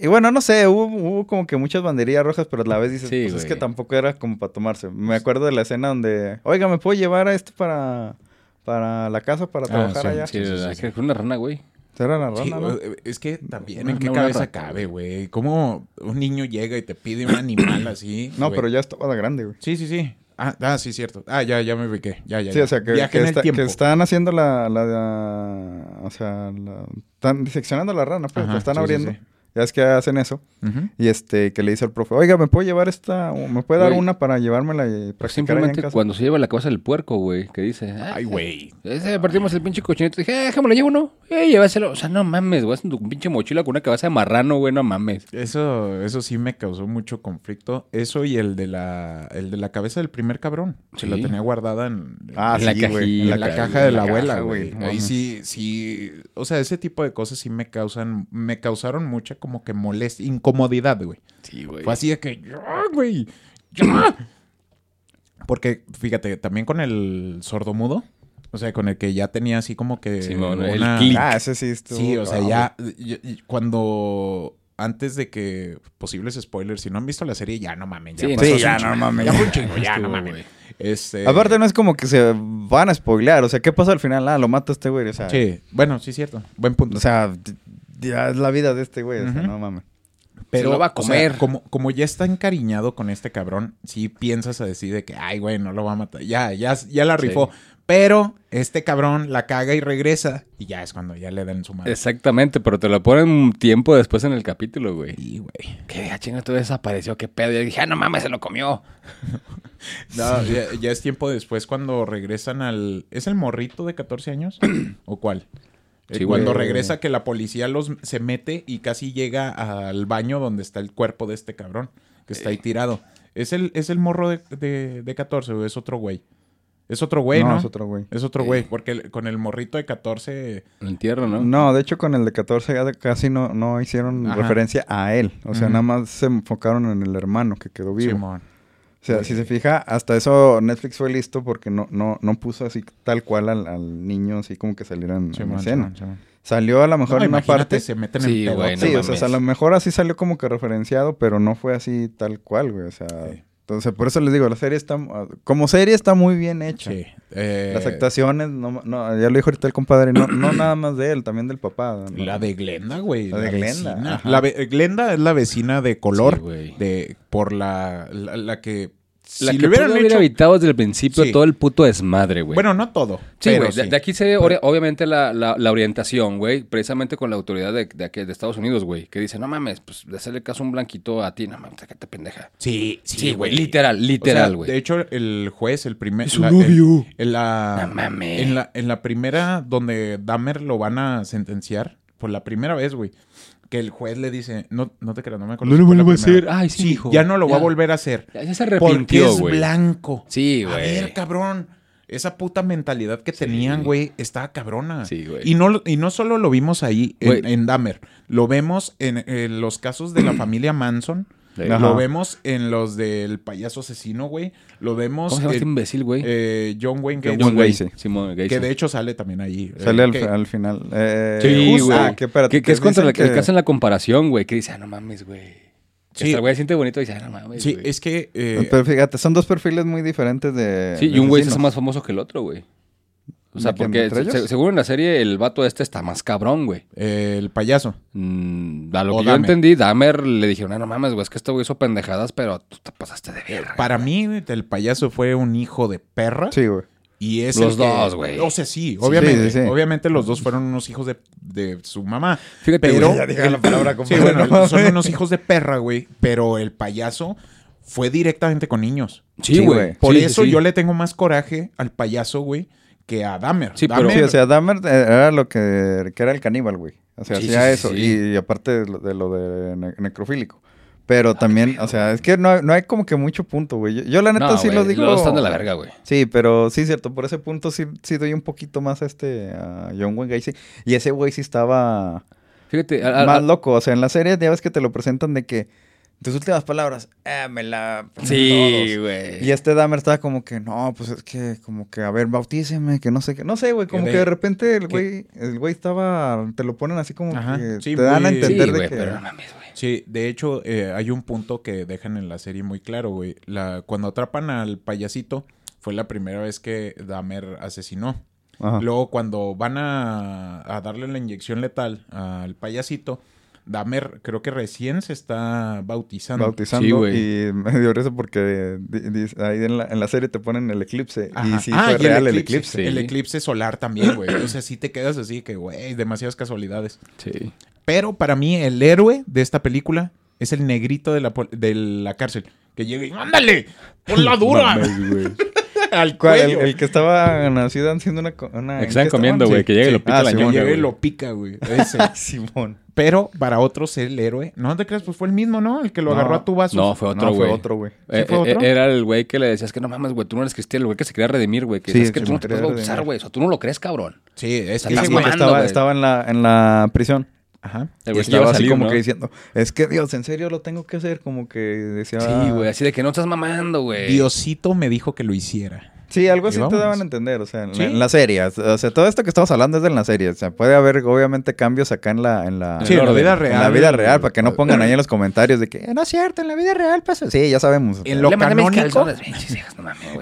Y bueno, no sé, hubo, hubo como que muchas banderillas rojas, pero a la vez dices, Sí, pues es que tampoco era como para tomarse. Me acuerdo de la escena donde, oiga, ¿me puedo llevar a esto para, para la casa, para Ah, trabajar sí, allá? Sí, sí, la- sí. que fue una rana, güey. Era la sí, rana, ¿no? es que también, Una- ¿en qué cabeza rata, cabe, güey? ¿Cómo un niño llega y te pide un animal así? No, güey? pero ya estaba de grande, güey. Sí, sí, sí. Ah, ah, sí, cierto. Ah, ya, ya me ubiqué. Ya, ya, Sí, ya. o sea, que, está- están haciendo la, la, o sea, la- están diseccionando la rana, pues, Ajá, la están sí, sí, abriendo. sí. Ya es que hacen eso. Y este, que le dice al profe, oiga, ¿me puedo llevar esta, o me puede dar una para llevármela y practicar allá en Simplemente casa? cuando se lleva la cabeza del puerco, güey, que dice, Ay, güey. Ese partimos el pinche cochinito. Dije, eh, déjame lo llevo, ¿no? Eh, llévaselo. O sea, no mames, güey. En tu pinche mochila con una cabeza de marrano, güey. No mames. Eso, eso sí me causó mucho conflicto. Eso y el de la, el de la cabeza del primer cabrón. Se la Sí. tenía guardada en, Ah, En la sí, cajilla, en la ca- caja de la abuela, güey, Ahí sí, sí. O sea, ese tipo de cosas sí me causan, me causaron mucha como que molestia, incomodidad, güey. Sí, güey. Fue así de que, ya, güey, ya. Porque, fíjate, también con el sordomudo, o sea, con el que ya tenía así como que Simón, el una- clic. Ah, ese sí estuvo Sí, o sea, ya, cuando antes de que posibles spoilers, si no han visto la serie, ya no mamen, ya Sí, pasó sí, ya no mamen, ya ya. fue un chingo, ya no güey. Este, Aparte no es como que se van a spoilear, o sea, ¿qué pasa al final? Ah, lo mata este güey, o sea, Sí, bueno, sí es cierto, buen punto. o sea, ya es la vida de este güey, o sea, Ujú. no mames. Pero, Se lo va a o sea, comer. como, como ya está encariñado con este cabrón, sí piensas a decir de que, ay, güey, no lo va a matar. Ya, ya, ya la rifó. Pero este cabrón la caga y regresa. Y ya es cuando ya le dan su madre. Exactamente, pero te lo ponen un tiempo después en el capítulo, güey. Sí, güey. Que ah, chinga, todo desapareció, qué pedo. Y dije, ah, no mames, se lo comió. No, ya, ya es tiempo después cuando regresan al... ¿Es el morrito de 14 años? ¿O cuál? Eh, Sí, cuando güey. regresa que la policía los se mete y casi llega al baño donde está el cuerpo de este cabrón. Que está ahí tirado. ¿Es el, es el morro de, de, de 14 o es otro güey? Es otro güey, ¿no? no, es otro güey. Es otro güey, porque el- con el morrito de 14... Lo entierro, ¿no? No, de hecho con el de 14 ya de- casi no, no hicieron Ajá. referencia a él. O sea, nada más se enfocaron en el hermano que quedó vivo. Simón. O sea, si se fija, hasta eso Netflix fue listo porque no, no, no puso así tal cual al, al niño, así como que saliera en, en Simón, escena. Salió a lo mejor No, en una parte. se meten Sí, en güey, no sí, o sea, a lo mejor así salió como que referenciado, pero no fue así tal cual, güey. O sea, Sí. Entonces por eso les digo, la serie está, como serie está muy bien hecha. Sí. Eh, Las actuaciones, no, no, ya lo dijo ahorita el compadre, no, no nada más de él, también del papá. ¿no? La de Glenda, güey. La de Glenda. La Glenda es la vecina de color. Sí, de, por la, la, la que... La si que le hubieran hecho- evitado desde el principio Sí. todo el puto desmadre, güey. Bueno, no todo. Sí, güey. De, sí. de aquí se ve obviamente la, la, la orientación, güey. Precisamente con la autoridad de, de, aquí, de Estados Unidos, güey. Que dice, no mames, pues de hacerle caso a un blanquito a ti, no mames, qué te pendeja. Sí, Sí, güey. Literal, O literal, sea, güey. de hecho, el juez, el primer... Es un la- novio. En, en la, No mames. En la, en la primera donde Dahmer lo van a sentenciar, por la primera vez, güey, que el juez le dice, no, no te creas, no me acuerdo. No lo vuelvo a hacer. Ay, sí, hijo. ya no lo va a Ya. volver a hacer. Ya, ya se Porque arrepintió, es güey. blanco. Sí, A güey. ver, cabrón. Esa puta mentalidad que tenían, güey, estaba cabrona. Sí, güey. Y no, y no solo lo vimos ahí en, en Dahmer, lo vemos en, en los casos de la familia Manson. Ajá. Lo vemos en los del payaso asesino, güey. Lo vemos ¿Cómo se llama este imbécil, güey? eh, John Wayne John Gacy. Wayne Güey, Gacy. Simón Gacy. Que de hecho sale también ahí. eh, Sale al, que- al final. Eh, Sí, güey. Ah, que, espérate, que, que es contra la que, que- que hacen la comparación, güey. Que dice, ah, no mames, güey. Sí. El güey se siente bonito y dice, ah, no mames, Sí, güey. es que... eh, Pero fíjate, son dos perfiles muy diferentes de. Sí, y un güey se hace más famoso que el otro, güey. O sea, ¿De quién, porque se- según en la serie, el vato este está más cabrón, güey. eh, el payaso. Mm, a lo O que yo entendí, Dahmer le dijeron, ah, no mames, güey, es que este güey hizo pendejadas, pero tú te pasaste de verga. Para mí, el payaso fue un hijo de perra. Sí, güey. Y es Los dos, güey. O sea, sí, obviamente. sí, sí. Obviamente los dos fueron unos hijos de, de su mamá. Fíjate, pero... güey, Ya dije la palabra Sí, compadre, bueno, no son unos hijos de perra, güey. Pero el payaso fue directamente con niños. Sí, Sí, güey. Por Sí, eso sí. yo le tengo más coraje al payaso, güey, que a Dahmer. Sí, pero- Dahmer- Sí, o sea, Dahmer eh, era lo que, que era el caníbal, güey. O sea, Sí, hacía sí, eso. sí. Y, aparte de lo de, lo de ne- necrofílico. Pero también, o sea, es que no, hay- no hay como que mucho punto, güey. Yo, yo la neta No, sí güey, lo digo. Los están de la verga, güey. Sí, pero sí, cierto, por ese punto sí, sí doy un poquito más a este, a John Wayne Gacy. Y ese güey sí estaba Fíjate, a- a- más loco. O sea, en la serie ya ves que te lo presentan de que tus últimas palabras, ah, me la... Sí, todos". güey. Y este Dahmer estaba como que, no, pues es que, como que, a ver, bautíceme, que no sé qué. No sé, güey, como Que de- repente el güey, el güey estaba, te lo ponen así como Ajá, que sí, te dan a entender Sí, de güey, que... pero no mames, güey. Sí, de hecho, eh, hay un punto que dejan en la serie muy claro, güey. La, cuando atrapan al payasito, fue la primera vez que Dahmer asesinó. Ajá. Luego, cuando van a, a darle la inyección letal al payasito, Dahmer creo que recién se está bautizando. bautizando Sí, güey. y me dio risa porque ahí en la, en la serie te ponen el eclipse Ajá. y sí Ah, fue y real el eclipse. Sí. El eclipse solar también, güey. O sea, sí te quedas así que, güey, demasiadas casualidades. Sí. Pero para mí, el héroe de esta película es el negrito de la, pol- de la cárcel. Que llega y ¡ándale! ¡Pon la dura! Mames, al cuello. el que estaba nacido haciendo una... una Que ¿en están comiendo, güey, que llega y lo pica Ah, la Simón, Llega y lo pica, güey. Ese. Simón. Pero para otros el héroe, no te creas, pues fue el mismo, ¿no? El que lo No. agarró a tu vaso. No, fue otro, no, güey. fue otro, güey. Eh, eh, era el güey que le decías que no mames, güey, tú no eres cristiano, el güey que se quería redimir, güey. Que Sí, es que tú no te puedes bautizar, güey. O sea, tú no lo crees, cabrón. Sí, es que ese güey- estaba, en, la, en la prisión. Ajá. El güey estaba así como ¿no? que diciendo, es que Dios, en serio lo tengo que hacer, como que decía... Sí, güey, así de que no estás mamando, güey. Diosito me dijo que lo hiciera. Sí, algo así te daban a entender, o sea, en, Sí. en la serie. O sea, todo esto que estamos hablando es de en la serie. O sea, puede haber obviamente cambios acá en la... En la Sí, en la vida en real. la vida real, para que no pongan ahí en los comentarios de que "Eh, no es cierto, en la vida real pasa. Sí, ya sabemos. En lo canónico,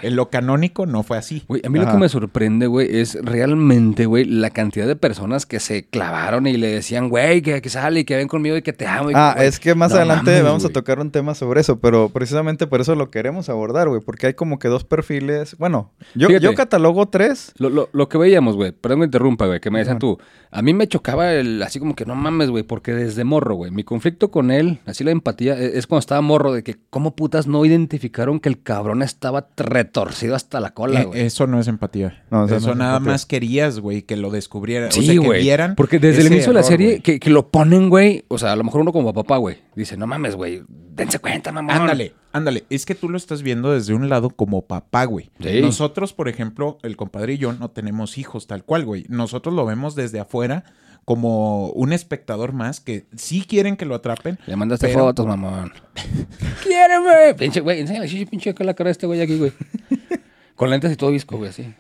en lo canónico no fue así. Güey, a mí lo que me sorprende, güey, es realmente, güey, la cantidad de personas que se clavaron y le decían, güey, que, que sale y que ven conmigo y que te amo. y Ah, güey, es que más no adelante mames, vamos a tocar un tema sobre eso, pero precisamente por eso lo queremos abordar, güey, porque hay como que dos perfiles. Bueno, yo, Fíjate. yo catalogo tres. Lo, lo, lo que veíamos, güey, perdón que me interrumpa, güey, que me decían tú. A mí me chocaba el, así como que no mames, güey, porque desde morro, güey, mi conflicto con él, así la empatía, e- es cuando estaba morro de que, ¿cómo putas no identificaron que el cabrón estaba retorcido hasta la cola, Eh, güey? eso no es empatía. No, eso eso no es nada empatía. más querías, güey, que lo descubrieran. o Sí, sea, que güey. vieran Porque desde el inicio de la serie que, que lo ponen, güey. O sea, a lo mejor uno como papá, güey. Dice, no mames, güey. Dense cuenta, mamá. Ándale, ándale. Es que tú lo estás viendo desde un lado como papá, güey. Sí. Nosotros, por ejemplo, el compadre y yo no tenemos hijos tal cual, güey. Nosotros lo vemos desde afuera como un espectador más que sí quieren que lo atrapen. Le mandaste pero- fotos, mamón. ¡Quiéreme! Pinche, güey. Enséñale, sí, pinche, acá la cara de este güey aquí, güey. Con lentes y todo visco, güey, así.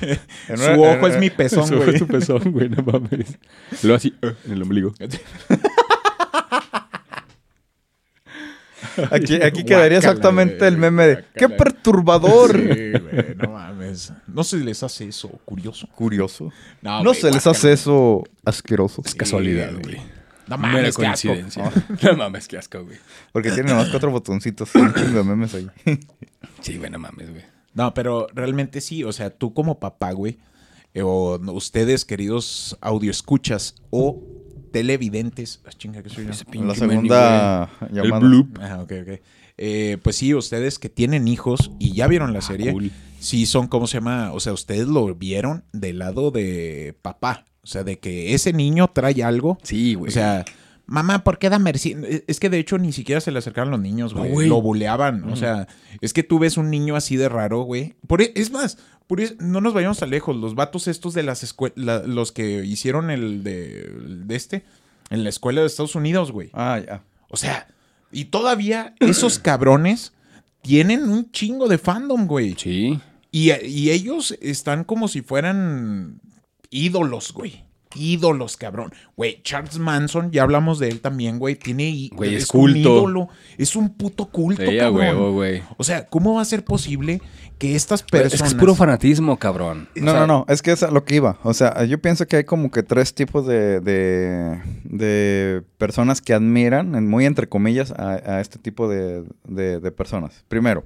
Su ojo es mi pezón, Su- güey. tu pezón, güey, no mames. Luego así, eh, en el ombligo. Aquí, aquí quedaría exactamente el meme de ¡Qué perturbador! Sí, güey, no mames. No se les hace eso curioso. Curioso. No, No se les hace eso asqueroso. Es casualidad, Sí, güey. No Mera mames, qué asco. coincidencia. No mames, qué asco, güey. Porque tiene nomás cuatro botoncitos. Un chingo de memes ahí. Sí, güey, no mames, güey. No, pero realmente sí, o sea, tú como papá, güey, eh, o ustedes, queridos audioescuchas o televidentes, ah, chinga, ¿qué soy yo? Ese la segunda llamada. El bloop. Ah, ok, ok. Eh, pues sí, ustedes que tienen hijos y ya vieron la serie, Ah, cool. sí son, ¿cómo se llama? O sea, ustedes lo vieron del lado de papá, o sea, de que ese niño trae algo, Sí, güey. o sea... Mamá, ¿por qué Dahmer? Sí, Es que de hecho ni siquiera se le acercaron los niños, güey. güey. Lo buleaban. O sea, es que tú ves un niño así de raro, güey. Por, e- es más, por es- no nos vayamos tan lejos. Los vatos estos de las escuelas, los que hicieron el de, el de este, en la escuela de Estados Unidos, güey. Ah, ya. O sea, y todavía esos cabrones tienen un chingo de fandom, güey. Sí. Y, y ellos están como si fueran ídolos, güey. Ídolos, cabrón. Güey, Charles Manson, ya hablamos de él también, güey. Tiene Güey, es un culto. ídolo. Es un puto culto, Sí, cabrón. huevo, güey. O sea, ¿cómo va a ser posible que estas personas... Es que es puro fanatismo, cabrón. No, O sea, no, no, es que es a lo que iba. O sea, yo pienso que hay como que tres tipos de, de, de personas que admiran, en muy entre comillas, a, a este tipo de, de- de personas. Primero,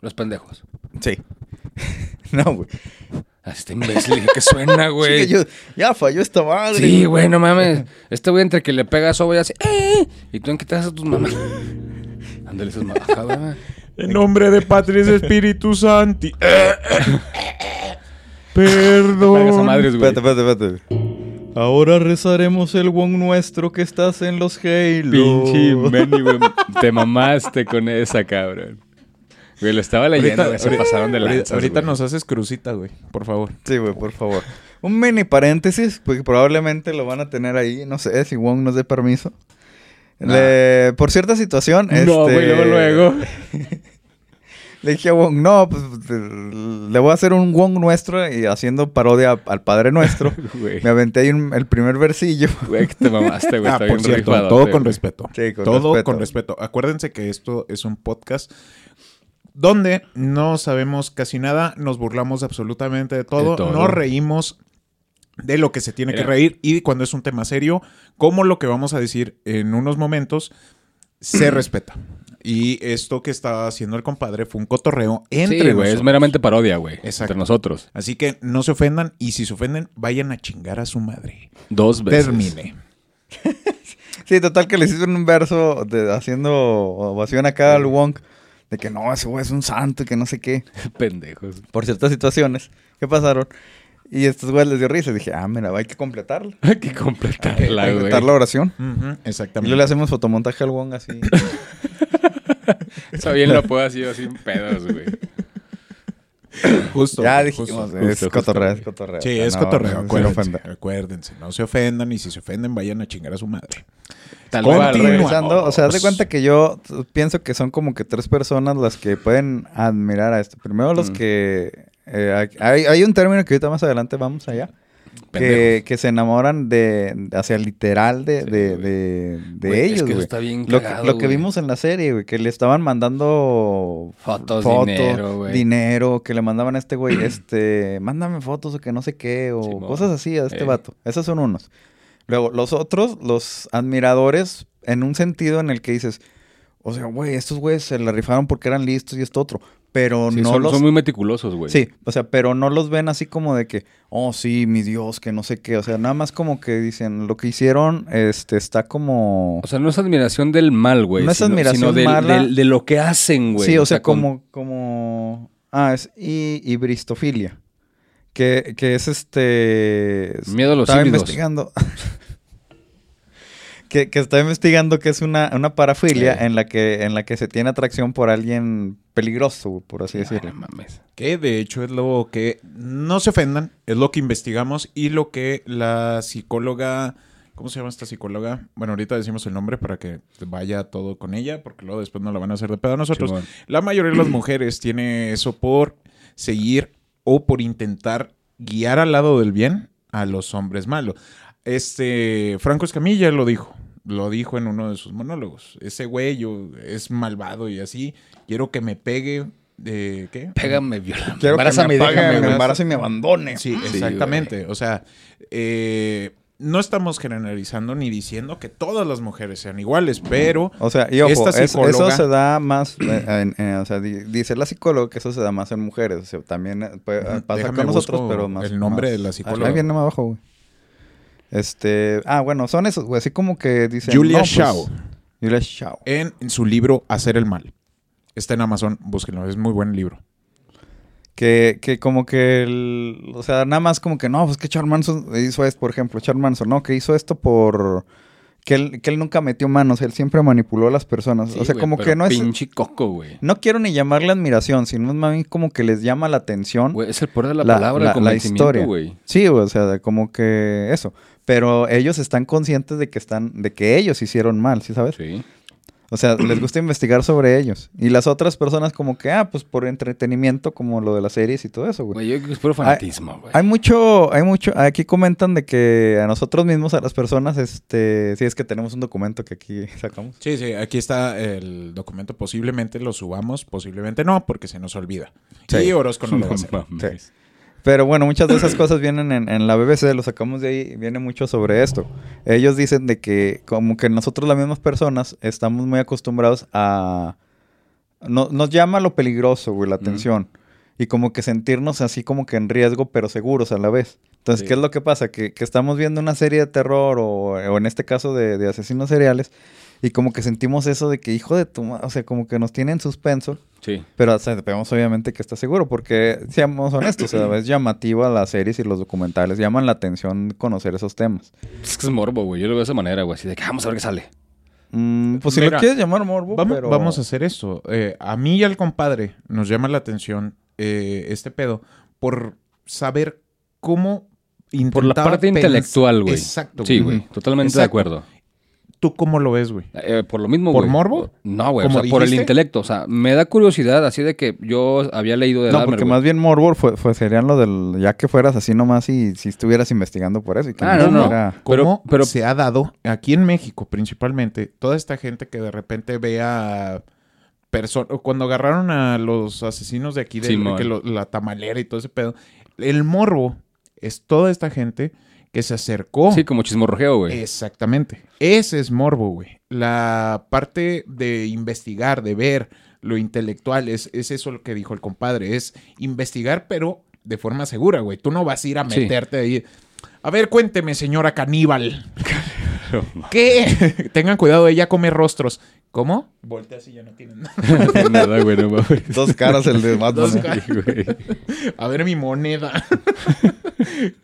Los pendejos. sí. no, güey. Está imbécil. ¿Qué suena, güey? Sí, yo- ya falló esta madre. Sí, güey, no mames. Este güey entre que le pega eso, güey, así, ¡eh! ¿Y tú en qué te haces a tus mamás? Ándale, esas mamás, güey. En nombre de Patris Espíritu Santi. Perdón. Madres, güey. Espérate, espérate, espérate. Ahora rezaremos el Wong nuestro que estás en los Halo. Pinche Manny, güey. Te mamaste con esa, cabrón. Güey, lo estaba leyendo, güey. Se pasaron de ahorita, lanzas, ahorita güey. nos haces crucita, güey. Por favor. Sí, güey, por favor. Un mini paréntesis, porque probablemente lo van a tener ahí, no sé, si Wong nos dé permiso. Le- por cierta situación, No, este, güey, luego, luego. Le dije a Wong, no, pues le voy a hacer un Wong nuestro y haciendo parodia al Padre Nuestro. Me aventé ahí un- el primer versillo. Güey, que te mamaste, güey. Ah, por cierto, todo con respeto. Sí, con todo respeto. con respeto. Acuérdense que esto es un podcast donde no sabemos casi nada, nos burlamos absolutamente de todo, De todo. no reímos de lo que se tiene que reír y cuando es un tema serio, como lo que vamos a decir en unos momentos, se respeta. Y esto que estaba haciendo el compadre fue un cotorreo entre Sí, güey. Es meramente parodia, güey. Exacto. Entre nosotros. Así que no se ofendan y si se ofenden, vayan a chingar a su madre. Dos veces. Termine. Sí, total que le hicieron un verso de, haciendo ovación acá al Wong. De que no, ese güey es un santo y que no sé qué. Pendejos. Por ciertas situaciones que pasaron. Y estos güeyes les dio risa. Y dije, ah, mira, hay que completarlo. Hay que completarla, güey. completar la oración. Y exactamente. luego le hacemos fotomontaje al Wong así. Eso bien lo puedo hacer sin pedos, güey. Justo. ya dijimos, justo, es justo, cotorreo, es güey. cotorreo. Sí, es no, cotorreo. no se acuérdense, no se ofendan y si se ofenden vayan a chingar a su madre. Tal. Regresando, o sea, haz de cuenta que yo pienso que son como que tres personas las que pueden admirar a esto. Primero los Mm. que... eh, hay, hay un término que ahorita más adelante vamos allá. Que, se enamoran de, hacia literal de, Sí, de, Güey, es ellos, que está bien Lo, que- cagado, lo que vimos en la serie, güey, que le estaban mandando Fotos, fotos, dinero, güey. dinero, que le mandaban a este güey, este, mándame fotos o que no sé qué, o Simón. cosas así a este Ey. vato. Esos son unos. Luego, los otros, los admiradores, en un sentido en el que dices, o sea, güey, estos güeyes se la rifaron porque eran listos y esto otro. Pero Sí, no son, los. son muy meticulosos, güey. Sí, o sea, pero no los ven así como de que, oh, sí, mi Dios, que no sé qué. O sea, nada más como que dicen, lo que hicieron, este, está como. O sea, no es admiración del mal, güey. No es sino- admiración sino del- mala. del- de lo que hacen, güey. sí, o, sea, como, como. Ah, es y, hibristofilia. Que, que es este. Miedo a los Estaba híbridos. investigando. que, que está investigando que es una, una parafilia Sí. en la que en la que se tiene atracción por alguien peligroso, por así decirlo. no mames. Que de hecho es lo que, no se ofendan, es lo que investigamos y lo que la psicóloga, ¿cómo se llama esta psicóloga? Bueno, ahorita decimos el nombre para que vaya todo con ella, porque luego después no la van a hacer de pedo a nosotros. La mayoría de las mujeres tiene eso por seguir o por intentar guiar al lado del bien a los hombres malos. Este, Franco Escamilla lo dijo, lo dijo en uno de sus monólogos. Ese güey yo, es malvado y así, quiero que me pegue, de ¿qué? Pégame, viola. Quiero que me y apague, déjame, me güey. embarace y me abandone. Sí, Sí, exactamente. o sea, eh, no estamos generalizando ni diciendo que todas las mujeres sean iguales, pero O sea, y ojo, Esta es- eso se da más, eh, en- en- o sea, di- dice la psicóloga que eso se da más en mujeres. O sea, también eh, puede- pasa déjame con nosotros, pero más. el nombre más- de la psicóloga. Ahí viene más abajo, güey. Este, ah, bueno, son esos, güey, así como que dicen. Julia no, pues, Shaw. Julia Shaw. en, en su libro Hacer el mal. Está en Amazon, búsquenlo, es muy buen libro. Que, que como que, el- o sea, nada más como que no, pues que Charles Manson hizo esto, por ejemplo, Charles Manson, ¿no? Que hizo esto por... Que él, que él nunca metió manos, él siempre manipuló a las personas. Sí, o sea, como pero que no es... Pinche coco, güey. No quiero ni llamarle admiración, sino más bien como que les llama la atención. Güey, es el poder de la, La- palabra, la- el la historia. güey. Sí, o sea, como que eso. Pero ellos están conscientes de que están, de que ellos hicieron mal, ¿sí sabes? Sí. O sea, les gusta investigar sobre ellos. Y las otras personas como que, ah, pues por entretenimiento, como lo de las series y todo eso, güey. Güey, yo creo que es puro fanatismo, güey. Hay mucho, hay mucho, aquí comentan de que a nosotros mismos, a las personas, este, si es que tenemos un documento que aquí sacamos. Sí, sí, aquí está el documento. Posiblemente lo subamos, posiblemente no, porque se nos olvida. Sí. Y Orozco no lo va a hacer. mames. Pero bueno, muchas de esas cosas vienen en, en la BBC, lo sacamos de ahí, viene mucho sobre esto. Ellos dicen de que como que nosotros las mismas personas estamos muy acostumbrados a... no- nos llama lo peligroso, güey, la atención. Y como que sentirnos así como que en riesgo, pero seguros a la vez. Entonces, Sí. ¿qué es lo que pasa? Que, que estamos viendo una serie de terror o, o en este caso de, de asesinos seriales Y como que sentimos eso de que, hijo de tu ma- o sea, como que nos tiene en suspenso. Sí. Pero sabemos obviamente que está seguro, porque seamos honestos, o sea, es llamativa las series y los documentales, llaman la atención conocer esos temas. Es que es morbo, güey. Yo lo veo de esa manera, güey. Así de que "Ah, vamos a ver qué sale. Mm, pues si Mira, lo quieres llamar morbo, Vamos, pero... vamos a hacer esto. Eh, a mí y al compadre nos llama la atención eh, este pedo por saber cómo Por la parte Intelectual, güey. Exacto. Sí, güey. Totalmente de acuerdo. ¿Tú cómo lo ves, güey? Eh, por lo mismo, ¿Por güey. morbo? No, güey. O ¿Como sea, por el intelecto. O sea, me da curiosidad así de que yo había leído de No, Dahmer, porque güey. más bien morbo fue, fue- serían lo del... Ya que fueras así nomás y si estuvieras investigando por eso. Y que Ah, no, no. siquiera- Pero- ¿Cómo pero- se ha dado aquí en México principalmente toda esta gente que de repente ve a personas cuando agarraron a los asesinos de aquí de que lo- la tamalera y todo ese pedo el morbo es toda esta gente que se acercó Sí, como chismorrojeo, güey. exactamente ese es morbo güey la parte de investigar de ver lo intelectual es, es eso lo que dijo el compadre es investigar pero de forma segura güey tú no vas a ir a Sí. meterte ahí a ver, cuénteme, señora caníbal. ¿Qué? Tengan cuidado, ella come rostros. ¿Cómo? Voltea así, ya no tienen nada. Nada, güey. No mames. Dos caras el de Batman. Dos caras. Sí, güey. A ver mi moneda.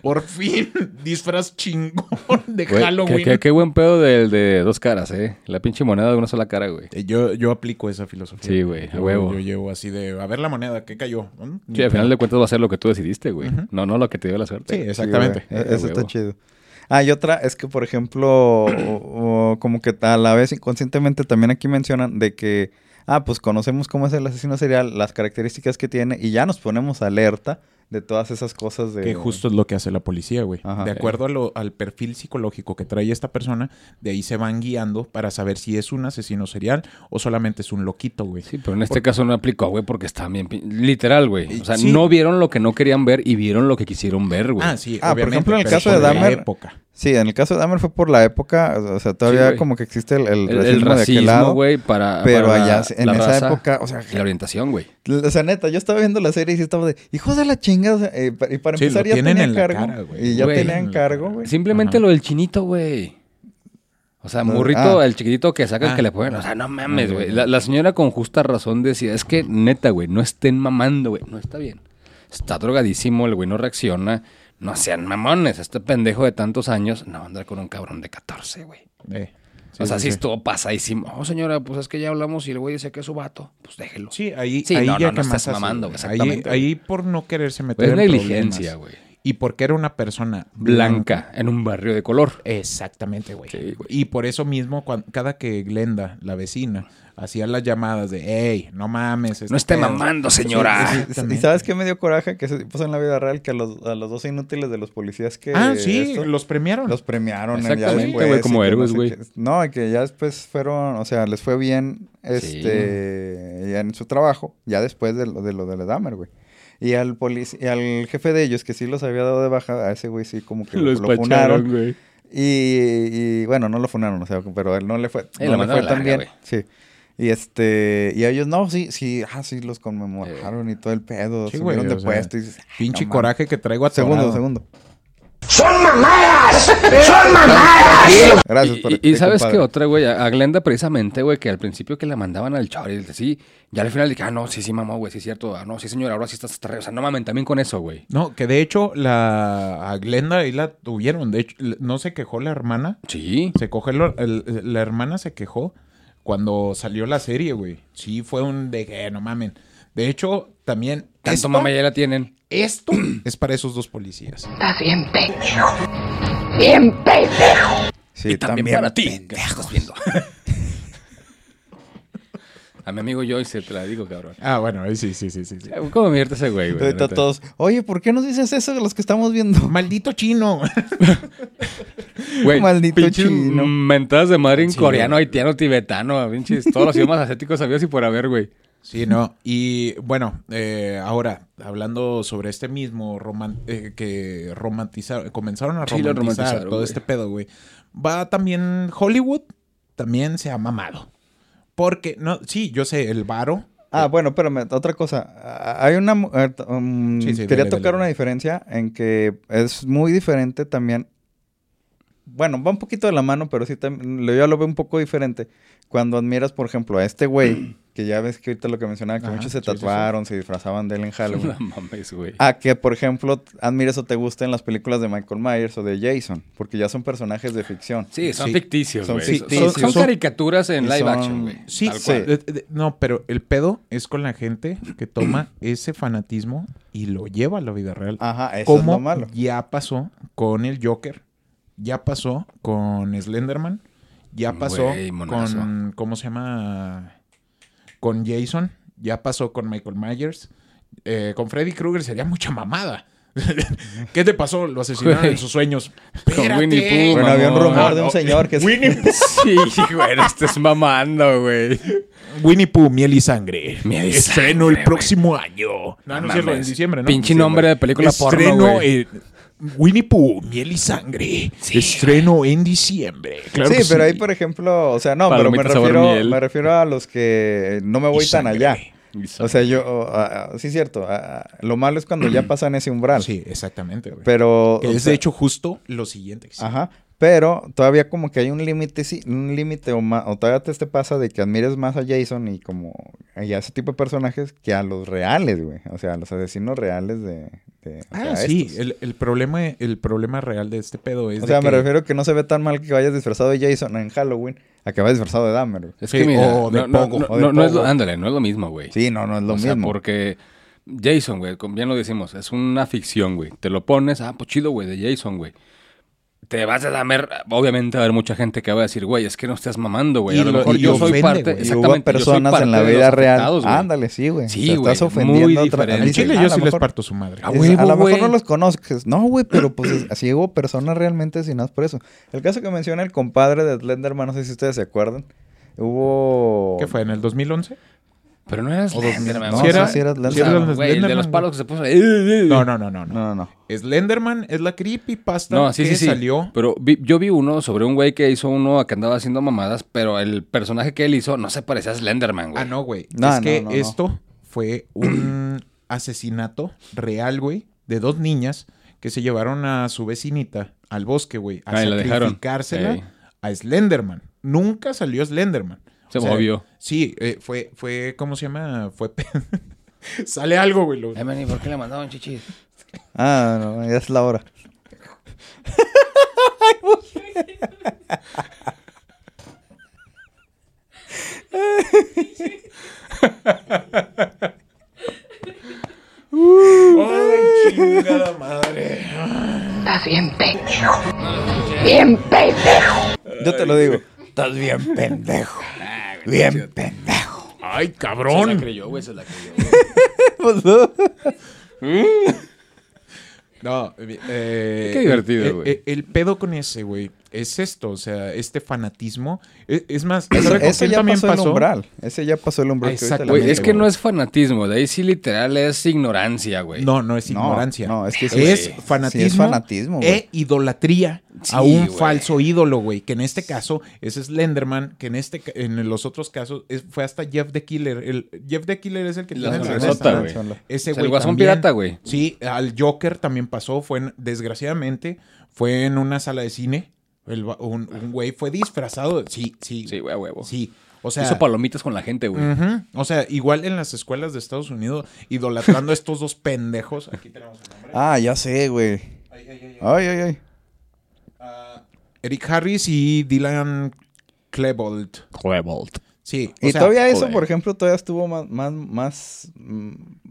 Por fin, disfraz chingón de Güey, Halloween. Qué, qué- qué buen pedo del de dos caras, eh. La pinche moneda de una sola cara, güey. Eh, Yo, yo aplico esa filosofía. Sí, güey, a Yo- huevo. Yo llevo así de, a ver la moneda, ¿qué cayó? ¿Mm? Sí, al final de cuentas va a ser lo que tú decidiste, güey. No, no lo que te dio la suerte. Sí, exactamente. Sí, güey, Eh, Eso está huevo. Chido. Ah, otra es que, por ejemplo, como que a la vez inconscientemente también aquí mencionan de que, ah, pues conocemos cómo es el asesino serial, las características que tiene y ya nos ponemos alerta de todas esas cosas de... Que justo es lo que hace la policía, güey. Ajá. De acuerdo a lo- al perfil psicológico que trae esta persona, de ahí se van guiando para saber si es un asesino serial o solamente es un loquito, güey. Sí, pero en este caso no aplicó, güey, porque está bien... Literal, güey. O sea, Sí. no vieron lo que no querían ver y vieron lo que quisieron ver, güey. Ah, sí, Ah, por ejemplo, en el caso de Dahmer, época. Sí, en el caso de Dahmer fue por la época, o sea, todavía como que existe el, el El, el racismo, de aquel racismo, lado. güey, para, pero para allá, en la esa raza época, o sea, la orientación, güey. O sea, neta, yo estaba viendo la serie y sí estaba de, hijos de la chinga, o sea, eh, y para Sí, empezar ya tienen tenía en la cargo. cara, güey. y ya tenían cargo, güey. Simplemente Ajá. lo del chinito, güey. O sea, No, morrito, ah. el chiquitito que sacan Ah. que le ponen. O sea, no mames, Ah, güey. la señora con justa razón decía, es que neta, güey, no estén mamando, güey. No está bien. Está drogadísimo, el güey no reacciona. No sean mamones. Este pendejo de tantos años no va a andar con un cabrón de 14, güey. Eh, o sea, sí, sí, estuvo pasadísimo. Oh, señora, pues es que ya hablamos y el güey dice que es su vato. Pues déjelo. Sí, ahí, Sí, ahí no, ya no, no que estás mamando, exactamente, Ahí, por no quererse meter Pues es en negligencia, güey. Y porque era una persona Blanca, en un barrio de color. Exactamente, güey. Sí, y por eso mismo, cada que Glenda, la vecina, hacía las llamadas de, hey, no mames. este No esté pedo". mamando, señora. Sí, sí, Exactamente. ¿Y sabes qué me dio coraje? Que se puso en la vida real que a los, a los dos inútiles de los policías que... Ah, sí, esto, los premiaron. los premiaron ya Exactamente, güey, como héroes, sé güey. No, que ya después fueron, o sea, les fue bien este ya en su trabajo, ya después de lo de, lo de Dahmer, güey. Y al y al jefe de ellos, que sí los había dado de baja, a ese güey sí como que lo, lo funaron. güey. Y, y, bueno, no lo funaron, o sea, pero él no le fue, Eh, no le fue tan bien. Sí. Y este, y a ellos no, sí, sí, ah, sí, los conmemoraron y todo el pedo, Sí, güey, subieron de o sea, puesto y dices, "Ay, Pinche no coraje que traigo a mames". Segundo, segundo. ¡Son mamadas! ¡Son mamadas! Gracias Y, por y- y sabes compadre. qué otra, güey, a Glenda precisamente, güey, que al principio que la mandaban al chori, sí, ya al final dije, ah, no, sí, sí, mamá, güey, sí es cierto, ah, no, sí, señora, ahora sí estás hasta arriba. O sea, no mamen, también con eso, güey. No, que de hecho la a Glenda ahí la tuvieron. De hecho, no se quejó la hermana. Sí. Se lo- el- la hermana se quejó cuando salió la serie, güey. Sí, fue un de que no mamen. De hecho, también Tanto esto, mamá ya la tienen. esto es para esos dos policías. Estás bien pendejo. Bien pendejo. Sí, y también, para ti, que estás viendo. a mi amigo Joyce te la digo, cabrón. Ah, bueno, sí, sí, sí, sí. sí. ¿Cómo me ese güey, güey? neta? todos, oye, ¿por qué nos dices eso de los que estamos viendo? Maldito chino. Güey, Maldito chino. Mentadas de madre en Sí, coreano, haitiano, tibetano, pinches, todos los idiomas asiáticos sabidos y por haber, güey. Sí, no. Y bueno, eh, ahora, hablando sobre este mismo roman- eh, que romantizaron, comenzaron a Sí, romantizar todo este pedo, güey. Va también Hollywood, también se ha mamado. Porque, no, sí, yo sé, el varo. Ah, bueno, espérame, otra cosa. Hay una... eh, um, Sí, sí, quería dale, tocar dale. una diferencia en que es muy diferente también bueno, va un poquito de la mano, pero sí también, yo lo veo un poco diferente. Cuando admiras, por ejemplo, a este güey, que ya ves que ahorita lo que mencionaba, que Ajá, muchos se sí, sí, sí. tatuaron, se disfrazaban de él en Halloween. No mames, güey. A que, por ejemplo, admires o te gusten las películas de Michael Myers o de Jason, porque ya son personajes de ficción. Sí, son Sí. ficticios, Son güey. Son, ficticios. son Son- caricaturas en live son- action, güey. Sí, sí. No, pero el pedo es con la gente que toma ese fanatismo y lo lleva a la vida real. Ajá, eso es Como lo malo. ya pasó con el Joker, ya pasó con Slenderman, ya pasó Güey, con, ¿cómo se llama? Con Jason, ya pasó con Michael Myers, eh, con Freddy Krueger sería mucha mamada. ¿Qué te pasó? Lo asesinaron Güey. en sus sueños. Con Winnie. Pooh, Bueno, había un rumor No, de un no. señor que... Winnie, Sí, güey, no estés mamando, güey. Winnie Pooh, miel y sangre. Miel y Estreno sangre, el próximo año. No, no es cierto, en diciembre, ¿no? Pinche Diciembre. nombre de película porno, Estreno güey. eh, Winnie Pooh, miel y sangre. Estreno en diciembre. Claro sí, que pero ahí, por ejemplo, o sea, no, pero me refiero, me refiero a los que no me voy Y tan sangre. allá. O sea, yo, sí es cierto, lo malo es cuando ya pasan ese umbral. Sí, exactamente, güey. Pero, que es sea, de hecho justo lo siguiente. que sí. Ajá. Pero todavía como que hay un límite, sí, un límite o, o todavía te, te pasa de que admires más a Jason y como y a ese tipo de personajes que a los reales, güey. O sea, a los asesinos reales de... de- o Ah, sea, sí, el, el problema, el problema real de este pedo es O de sea, me refiero que no se ve tan mal que vayas disfrazado de Jason en Halloween a que vayas disfrazado de Dahmer, güey. Es Sí, que mira, o de no, no, Pogo, no, o de no, no es lo, ándale, no es lo mismo, güey. Sí, no, no es lo o sea, mismo. porque Jason, güey, como bien lo decimos, es una ficción, güey. Te lo pones, ah, pues chido, güey, de Jason, güey. Te vas a lamer, obviamente va a haber mucha gente que va a decir, güey, es que no estás mamando, güey. Y A lo lo- mejor y yo soy parte. Y exactamente, hubo yo soy personas parte en la vida real. afectados. Ándale, sí, güey. Sí, güey, Estás muy ofendiendo a otra dices, chile "Ah, yo sí les parto su madre. Es- huevo, a lo mejor no los conoces. No, güey, pero pues es- así hubo personas realmente asesinadas por eso. El caso que menciona el compadre de Slenderman, no sé si ustedes se acuerdan. Hubo... ¿Qué fue? ¿En el 2011? Pero no eras Slenderman, No, ¿Sí era- sí era era güey, el de los palos que se puso. ahí. No, no, no, no. No, no. no, no. Slenderman es la creepypasta No, sí, que sí, sí. salió. Pero vi- yo vi uno sobre un güey que hizo uno que andaba haciendo mamadas, pero el personaje que él hizo no se parecía a Slenderman, güey. Ah, no, güey. No, es no, que no, no. esto fue un asesinato real, güey, de dos niñas que se llevaron a su vecinita al bosque, güey, a Ah, y la dejaron. sacrificársela a Slenderman. Nunca salió Slenderman. Se movió. Sí, eh, fue, fue, ¿cómo se llama? Fue... Sale algo, güey. lo- Eh, man, ¿y por qué le mandaban chichis? Ah, no, ya es la hora. ¡Ay, chingada madre! Estás bien pendejo. Bien pendejo. Yo te lo digo. Estás bien pendejo. Bien pendejo. ¡Ay, Se la cabrón! creyó, güey, se la creyó. Pues no. No, eh, Qué divertido, el- güey. El, el pedo con ese, güey, es esto, o sea, este fanatismo. Es, es más, Eso, ¿sabe con eso quién ya también pasó, el umbral. Ese ya pasó el umbral. Exacto. es que no es fanatismo, de ahí sí literal es ignorancia, güey. No, no es No, ignorancia. no, es que sí, es fanatismo, Sí es fanatismo, güey. e idolatría Sí, a un güey. falso ídolo, güey. Que en este caso es Slenderman, que en este en los otros casos es- fue hasta Jeff the Killer. El, Jeff the Killer es el que tiene la neta. güey. Ese O sea, güey el guasón también. pirata, güey. Sí, al Joker también pasó. Fue en- desgraciadamente fue en una sala de cine. El un, un güey fue disfrazado. Sí, sí. Sí, güey, a huevo. Sí. O sea, Hizo palomitas con la gente, güey. O sea, igual en las escuelas de Estados Unidos, idolatrando a estos dos pendejos. Aquí tenemos el nombre. Ah, ya sé, güey. Ay, ay, ay, ay. Ay, ay, ay. Eric Harris y Dylan Klebold. Sí. o Y sea, todavía eso, joder. por ejemplo, todavía estuvo más, más, más,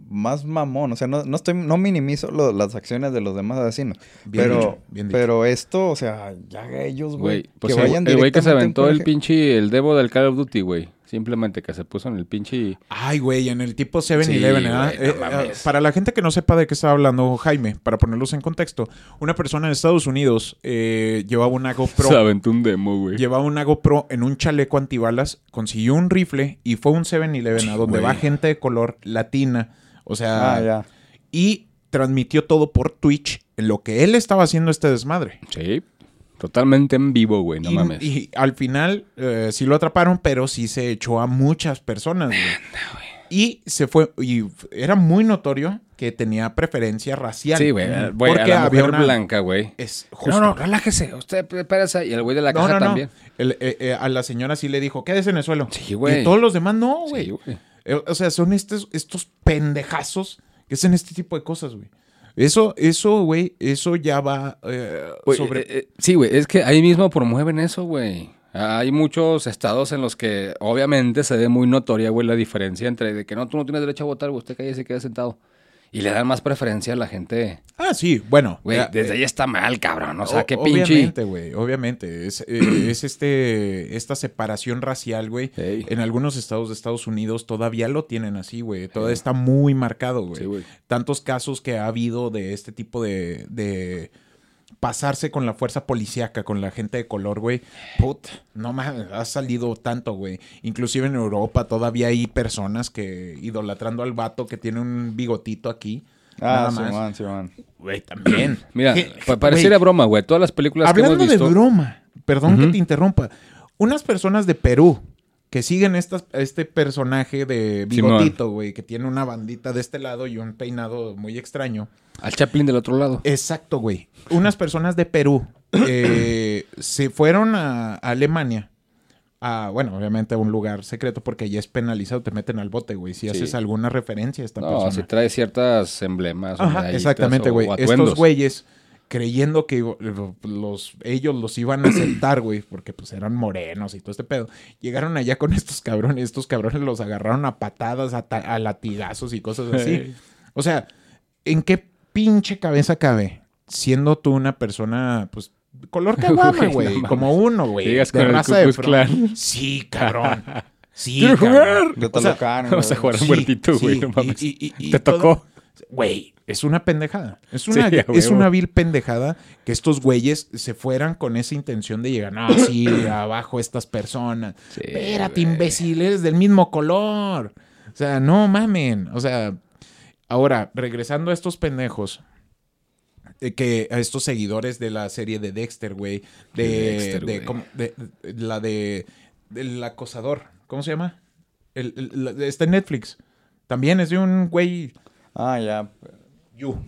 más mamón. O sea, no, no estoy, no minimizo lo- las acciones de los demás asesinos. Bien pero, dicho, bien dicho. pero esto, o sea, ya ellos, güey. Pues que el, vayan el güey que se aventó el pinche, el debo del Call of Duty, güey. Simplemente que se puso en el pinche... Ay, güey, en el tipo 7-Eleven, Sí, ¿verdad? güey, no Eh, eh, para la gente que no sepa de qué está hablando Jaime, para ponerlos en contexto, una persona en Estados Unidos eh, llevaba una GoPro. Se aventó un demo, güey. Llevaba una GoPro en un chaleco antibalas, consiguió un rifle y fue a un 7-Eleven a donde güey. va gente de color latina. O sea, Ah, ya. y transmitió todo por Twitch en lo que él estaba haciendo este desmadre. Sí. Totalmente en vivo, güey. No y, mames. y al final eh, sí lo atraparon, pero sí se echó a muchas personas. güey. Y se fue, y era muy notorio que tenía preferencia racial. Sí, güey. Güey, a Porque la había mujer una- blanca, güey. Es justo. No, no, relájese. Usted espérese. Y el güey de la No, caja no, no. también. El- eh, eh, a la señora sí le dijo, quédese en el suelo. Sí, güey. Y todos los demás no, güey. Sí, güey. O sea, son estos, estos pendejazos que hacen este tipo de cosas, güey. Eso, eso, güey, eso ya va eh, sobre... eh, eh, sí, güey, es que ahí mismo promueven eso, güey. Hay muchos estados en los que obviamente se ve muy notoria, güey, la diferencia entre de que no, tú no tienes derecho a votar, güey, usted calle y se queda sentado. Y le dan más preferencia a la gente. Ah, sí, bueno. Güey, eh, desde ahí está mal, cabrón. O sea, O- qué pinche. Obviamente, güey, obviamente. Es, eh, es este, esta separación racial, güey. Ey. En algunos estados de Estados Unidos todavía lo tienen así, güey. Todavía está muy marcado, güey. Sí, güey. Tantos casos que ha habido de este tipo de, de pasarse con la fuerza policíaca, con la gente de color, güey. Put, no mames, ha salido tanto, güey. Inclusive en Europa todavía hay personas que idolatrando al vato que tiene un bigotito aquí. Ah, nada más. Simón, Simón. Güey, también. Mira, pa- pareciera broma, güey. Todas las películas Hablando que hemos de visto. broma, perdón que te interrumpa. Unas personas de Perú que siguen estas, este personaje de bigotito, güey, que tiene una bandita de este lado y un peinado muy extraño. Al Chaplin del otro lado. Exacto, güey. Unas personas de Perú eh, se fueron a, a Alemania. A, bueno, obviamente a un lugar secreto porque allá es penalizado, te meten al bote, güey. Si Sí. haces alguna referencia a esta No, persona. si trae ciertas emblemas. Ajá, exactamente, güey. Estos güeyes creyendo que los, ellos los iban a aceptar, güey, porque pues eran morenos y todo este pedo. Llegaron allá con estos cabrones, estos cabrones los agarraron a patadas, a, ta- a latigazos y cosas así. O sea, ¿en qué pinche cabeza cabe? Siendo tú una persona, pues, color caguama, Güey, no como uno, güey. De raza de Klan. Sí, cabrón. Sí, ¡Quiero jugar! De O sea, Vamos a jugar un Sí, muertito, güey. sí, no mames. y- y- y- y Te todo- tocó. Güey, es una pendejada. Es una, Sí, es una vil pendejada que estos güeyes se fueran con esa intención de llegar. No, sí, abajo estas personas. Sí, Espérate, imbécil, eres del mismo color. O sea, no mamen. O sea, ahora, regresando a estos pendejos. eh, Que a estos seguidores de la serie de Dexter, güey. De, De Dexter, de, la de. Del acosador. ¿Cómo se llama? El, el- la- está en Netflix. También es de un güey. Ah, ya. You.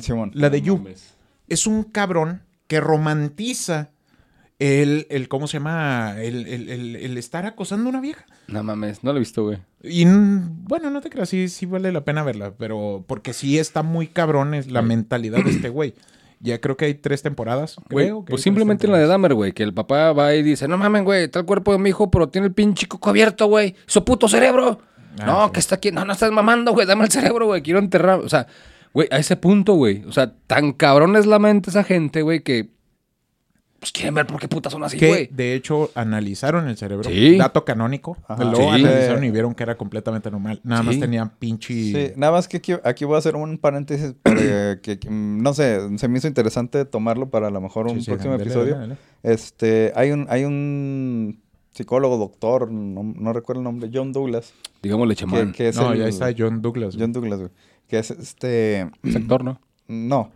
Simón. La de You. mames. Es un cabrón que romantiza el, el ¿cómo se llama? El, el- el- el estar acosando a una vieja. No mames, no lo he visto, güey. Y bueno, no te creas, sí, sí vale la pena verla, pero porque sí está muy cabrón es la mentalidad de este güey. Ya creo que hay tres temporadas. Güey, creo que pues simplemente la de. Dahmer, güey, que el papá va y dice, no mames, güey, está el cuerpo de mi hijo, pero tiene el pinche coco abierto, güey, su puto cerebro. Ah, no, sí. que está aquí, no, no estás mamando, güey, dame el cerebro, güey, quiero enterrar. O sea, güey, a ese punto, güey, o sea, tan cabrón es la mente esa gente, güey, que pues quieren ver por qué putas son así, Que güey. de hecho analizaron el cerebro. Sí. Dato canónico. Sí. analizaron y vieron que era completamente normal. Nada más Sí. tenía pinche. Sí, nada más que aquí, aquí voy a hacer un paréntesis para que, que, no sé, se me hizo interesante tomarlo para a lo mejor un Sí, sí, próximo dale, episodio. dale, dale. Este, hay un, hay un psicólogo, doctor, no, no recuerdo el nombre, John Douglas, Digámosle chamán. que es No, el- ya está John Douglas. güey. John Douglas, güey, que es este, Sector, ¿no? no.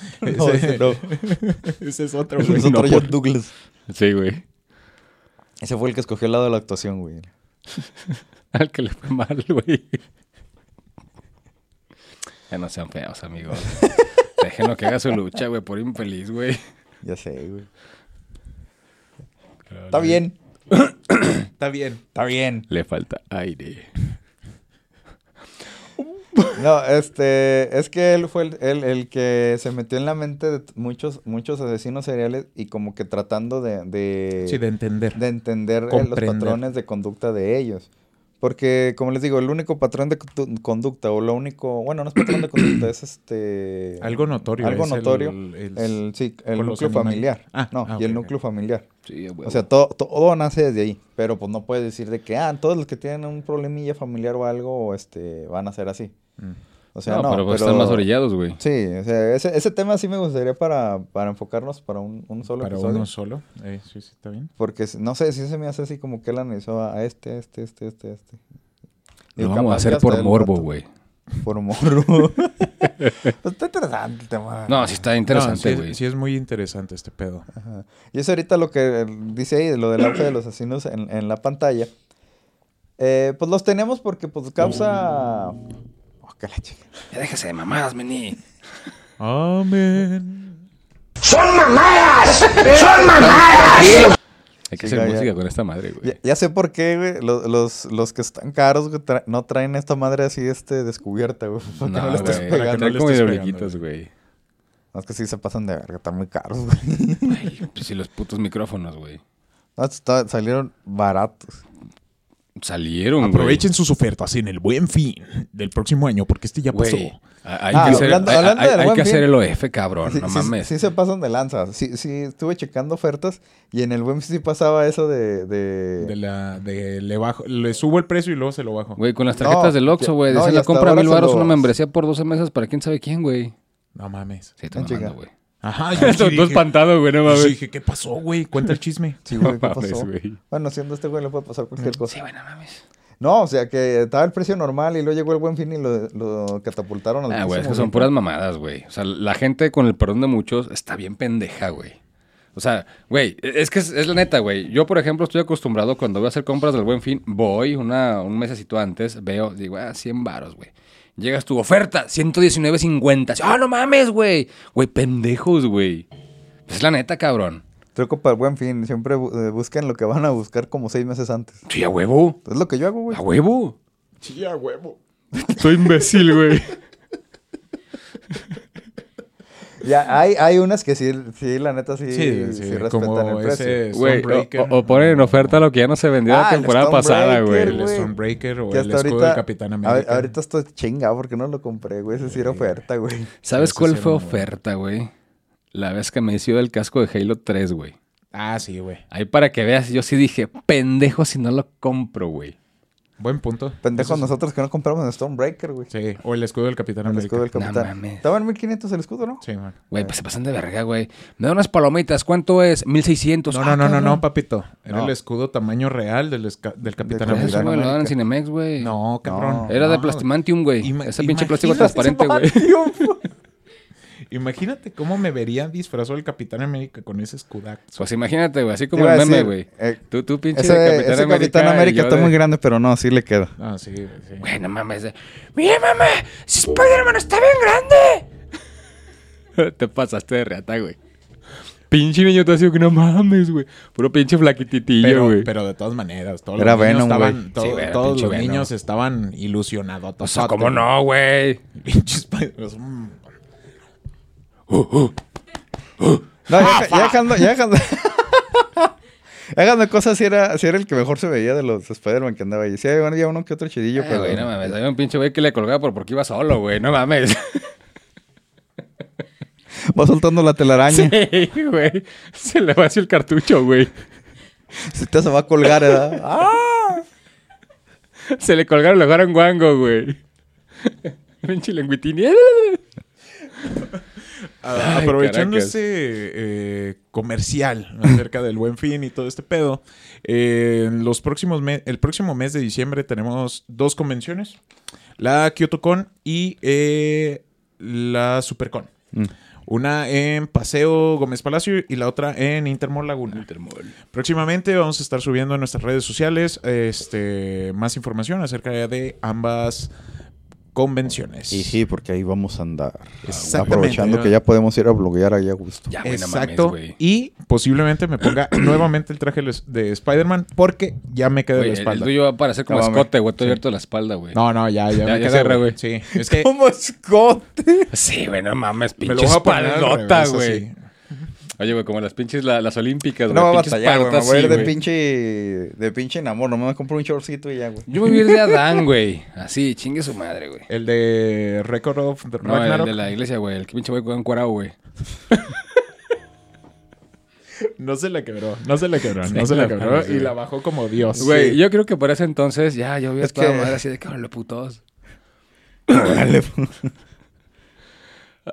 no, Ese- ese no. Ese es otro, Es otro no, John por- Douglas. Sí, güey. Ese fue el que escogió el lado de la actuación, güey. Al que le fue mal, güey. Ya no sean feos, amigos. Déjenlo que haga su lucha, güey, por infeliz, güey. Ya sé, güey. Está bien, Está bien. está bien. Le falta aire. No, este, es que él fue el, el- el que se metió en la mente de muchos, muchos asesinos seriales y como que tratando de, de, Sí, de entender. de entender eh, los patrones de conducta de ellos. Porque, como les digo, el único patrón de condu- conducta, o lo único, bueno, no es patrón de conducta, es este... Algo notorio. Algo el- notorio. el- El, sí, el núcleo familiar. Ah, no, ah, y el núcleo familiar. Sí. O sea, todo, todo nace desde ahí. Pero pues no puedes decir de que, ah, todos los que tienen un problemilla familiar o algo, este, van a ser así. Mm. O sea, no, no, pero, pues están más orillados, güey. Sí, o sea, ese, ese tema sí me gustaría para, para enfocarnos para un, un solo Para episodio. uno solo. Eh, sí, sí, está bien. Porque no sé, si se me hace así como que él analizó a este, este, este, este, este. Y Lo vamos a hacer por morbo, güey. Por morbo. Pues está interesante el tema. No, sí está interesante, güey. es- sí es muy interesante este pedo. Ajá. Y eso ahorita lo que dice ahí, lo del auge de los asesinos en, en la pantalla. Eh, pues los tenemos porque pues causa... que la chica. Ya déjese de mamadas, mení. Amén. ¡Son mamadas! ¡Son mamadas! Hay que Sí, hacer ya, música ya. con esta madre, güey. Ya, ya sé por qué, güey. Los, los, los que están caros güey, tra- no traen esta madre así este, descubierta, güey. No, le estés güey, para que pegando. no trae le como hidroliquitos, güey. No, es que sí se pasan de verga, están muy caros, güey. Ay, pues sí, los putos micrófonos, güey. No, está- salieron baratos. Salieron, güey. Aprovechen sus ofertas en el buen fin del próximo año, porque este ya pasó. Güey. Hay Ah, que, hacer, hablando- hay- hablando hay- del hay Buen que Fin. hacer el OF, cabrón. Sí, no sí- mames. sí se pasan de lanza. Sí, sí, estuve checando ofertas y en el buen sí pasaba eso de... de... De la, de le bajo, le subo el precio y luego se lo bajo. Güey, con las tarjetas No, del Oxxo, güey. no, Decían y la compra mil baros, los- una membresía por 12 meses para quién sabe quién, güey. No mames. Sí, te chica. mamando, güey. Ajá, dije- espantado, güey, no yo mames. dije, ¿qué pasó, güey? Cuenta el chisme. Sí, güey, ¿qué mames, pasó? güey. Bueno, siendo este güey le puede pasar cualquier cosa. Sí, güey, no mames. No, o sea que estaba el precio normal y luego llegó el buen fin y lo, lo catapultaron al Ah, güey, es que son puras mamadas, güey. O sea, la gente, con el perdón de muchos, está bien pendeja, güey. O sea, güey, es que es, es la neta, güey. Yo, por ejemplo, estoy acostumbrado cuando voy a hacer compras del Buen Fin, voy una, un mesecito antes, veo, digo, ah, 100 varos, güey. Llegas tu oferta, 119.50. Ah, no mames, güey. Güey, pendejos, güey. Es la neta, cabrón. Truco para el buen fin. Siempre eh, busquen lo que van a buscar como seis meses antes. Sí, a huevo. Es lo que yo hago, güey. A huevo. Sí, a huevo. Soy imbécil, güey. Ya, hay, hay unas que sí, sí, la neta sí, Sí, sí, sí, respetan como el precio. Güey, o, o ponen en oferta lo que ya no se vendió Ah, la el temporada pasada, güey. El. Stormbreaker o el escudo ahorita, del Capitán a- América. ahorita estoy chinga porque no lo compré, güey. Ese sí era oferta, güey. ¿Sabes cuál fue oferta, güey? La vez que me hizo el casco de Halo 3, güey. Ah, sí, güey. Ahí para que veas, yo sí dije, pendejo si no lo compro, güey. Buen punto. Pendejos nosotros que no compramos en Stormbreaker, güey. Sí, o el escudo del Capitán El América. escudo del No capitán. Estaba en 1500 el escudo, ¿no? Sí, man. Güey, pues se pasan de verga, güey. Me da unas palomitas, ¿cuánto es? 1600. No, Ah, no, no, no, no, papito. Era No. el escudo tamaño real del, del Capitán Del Por eso, América. güey, lo dan en América. Cinemex, güey. No, cabrón. No. Era de No. plastimantium, güey. Ese pinche plástico transparente, güey. Imagínate cómo me vería disfrazado el Capitán América con ese escudazo. Pues imagínate, güey, así como el meme, güey. eh, Tú, tú, pinche Ese, Capitán ese América. Capitán América está de- muy grande, pero no, sí le queda. Ah, sí, sí. Güey, no mames. de- Mira, mamá, si Spider-Man está bien grande. Te pasaste de reata, güey. Pinche niño te ha sido que no mames, güey. Puro pinche flaquititillo, Pero, güey. pero de todas maneras, todos Era los niños Venom, estaban, Sí, era todos pinche los Venom. niños estaban ilusionados. O sea, ¿cómo no, güey? Pinches No, ya, ya dejando, ya dejando. ya dejando cosas, si era, sí era el que mejor se veía de los Spider-Man que andaba ahí. Sí, había uno que otro chidillo, pero. güey, no mames. Había un pinche güey que le colgaba por porque iba solo, güey. No mames. Va soltando la telaraña. Sí, güey. Se le va hacia el cartucho, güey. Si te se va a colgar, ¿verdad? ¡Ah! Se le colgaron, le jugaron guango, güey. Pinche lengüitini. A- Ay, aprovechando caracas. ese eh, comercial acerca del buen fin y todo este pedo, eh, en los próximos el próximo mes de diciembre tenemos dos convenciones: la KyotoCon y eh, la SuperCon. Mm. Una en Paseo Gómez Palacio y la otra en Intermol Laguna. Próximamente vamos a estar subiendo en nuestras redes sociales este, más información acerca de ambas convenciones. Y sí, porque ahí vamos a andar. Exactamente. Aprovechando que ya podemos ir a bloguear ahí a gusto. Ya, güey, no mames, Exacto. güey. y posiblemente me ponga nuevamente el traje de Spider-Man porque ya me Güey, la el espalda. tuyo va a parecer como No mames. escote, güey. Todo abierto de la espalda, güey. No, no, ya, ya, Ya- me ya cierra, güey. Sí, es que Como escote. Sí, güey, no mames. me Pinche espaldota, güey. Oye, güey, como las pinches, la- las olímpicas, güey. No va a pinches batallar, güey. Me voy a ir de güey. pinche, de pinche enamor. Nomás me compro un shortcito y ya, güey. Yo me voy a ir de Adán, güey. Así, chingue su madre, güey. El de Record of the No, el de la iglesia, güey. El que pinche güey con cuarao, güey. No se le quebró, no se le quebró, no se le quebró y la bajó como Dios. Güey, yo creo que por ese entonces ya yo había Es toda que- madre así de cabrón, lo putos. Órale.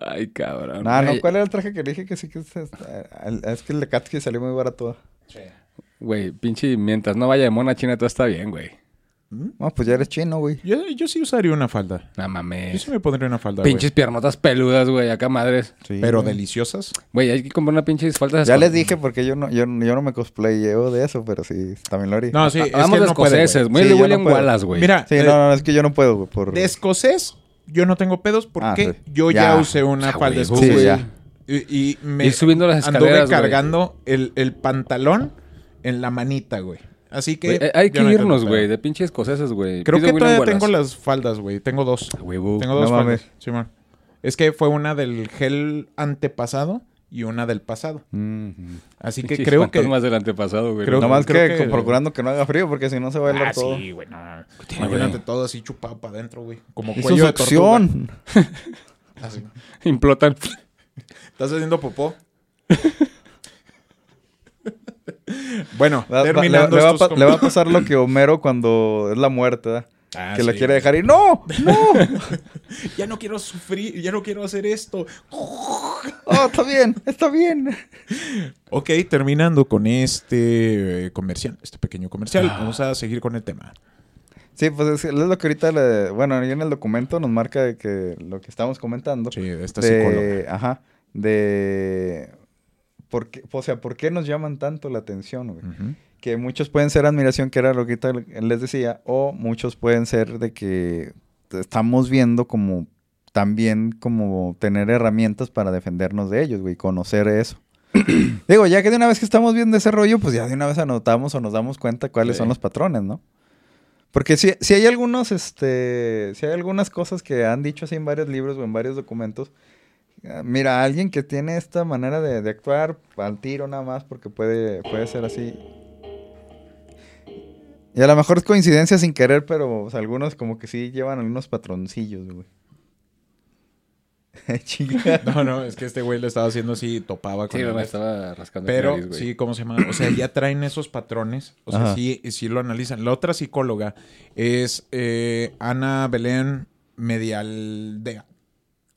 Ay, cabrón. No, no, ¿cuál era el traje que le dije que sí que es? este? Es que el de Katsuki salió muy barato. Güey, pinche, mientras no vaya de mona china, todo está bien, güey. No, pues ya eres chino, güey. Yo, yo sí usaría una falda. No Yo mames. sí me pondría una falda, güey. Pinches piernotas peludas, güey, acá madres. Sí, Pero güey. deliciosas. Güey, hay que comprar una pinches faltas. Ya les dije porque yo no, yo, yo no me cosplayeo de eso, pero sí, también lo haría. No, sí, es Vamos que de no puede, escoceses, güey. muy Sí, de yo no William. Wallace, güey. Mira, Sí, de, no, no, es que yo no puedo, güey, por... de escocés yo no tengo pedos porque Ah, sí. yo ya, Ya. usé una Ah, falda güey, escocés. sí, ya. Y, y me subiendo las anduve escaleras, güey. cargando el, el pantalón en la manita, güey. Así que... Eh, hay que no irnos, güey, de pinches escoceses, güey. Creo Pido que todavía tengo las faldas, güey. Tengo dos. Tengo dos No faldas. mames. Es que fue una del gel antepasado y una del pasado. Así que creo que... fantasmas del antepasado, güey. Creo- Nada más que, procurando que no haga frío, porque si no se va a helar Ah, todo. sí, güey. no. Imagínate todo así chupado para adentro, güey. Como cuello de tortuga. succión. Así. Implotan. ¿Estás haciendo popó? bueno, terminando le va a le va a pasar lo que Homero cuando es la muerte, ¿verdad? Ah, que la quiere dejar ir. ¡No! ¡No! Ya no quiero sufrir, ya no quiero hacer esto. ¡Oh, está bien! ¡Está bien! Ok, terminando con este eh, comercial, este pequeño comercial, Ah. vamos a seguir con el tema. Sí, pues es, lo que ahorita, le- bueno, ahí en el documento nos marca que lo que estamos comentando. Sí, esta de, psicóloga. Ajá. De... ¿por qué, o sea, ¿por qué nos llaman tanto la atención, güey? Ujú. Que muchos pueden ser admiración, que era lo que les decía, o muchos pueden ser de que estamos viendo como también como tener herramientas para defendernos de ellos, güey, conocer eso. Digo, ya que de una vez que estamos viendo ese rollo, pues ya de una vez anotamos o nos damos cuenta cuáles Sí. son los patrones, ¿no? Porque si, si hay algunos, este, si hay algunas cosas que han dicho así en varios libros o en varios documentos, ah, mira, alguien que tiene esta manera de, de actuar al tiro nada más, porque puede, puede ser así. Y a lo mejor es coincidencia sin querer, pero o sea, algunos como que sí llevan algunos patroncillos, güey. No, no, es que este güey lo estaba haciendo así, topaba con Sí, el- me estaba rascando el Pero nariz, güey. sí, ¿cómo se llama? O sea, ya traen esos patrones. O sea, Ajá. sí, sí lo analizan. La otra psicóloga es eh, Ana Belén Medialdea.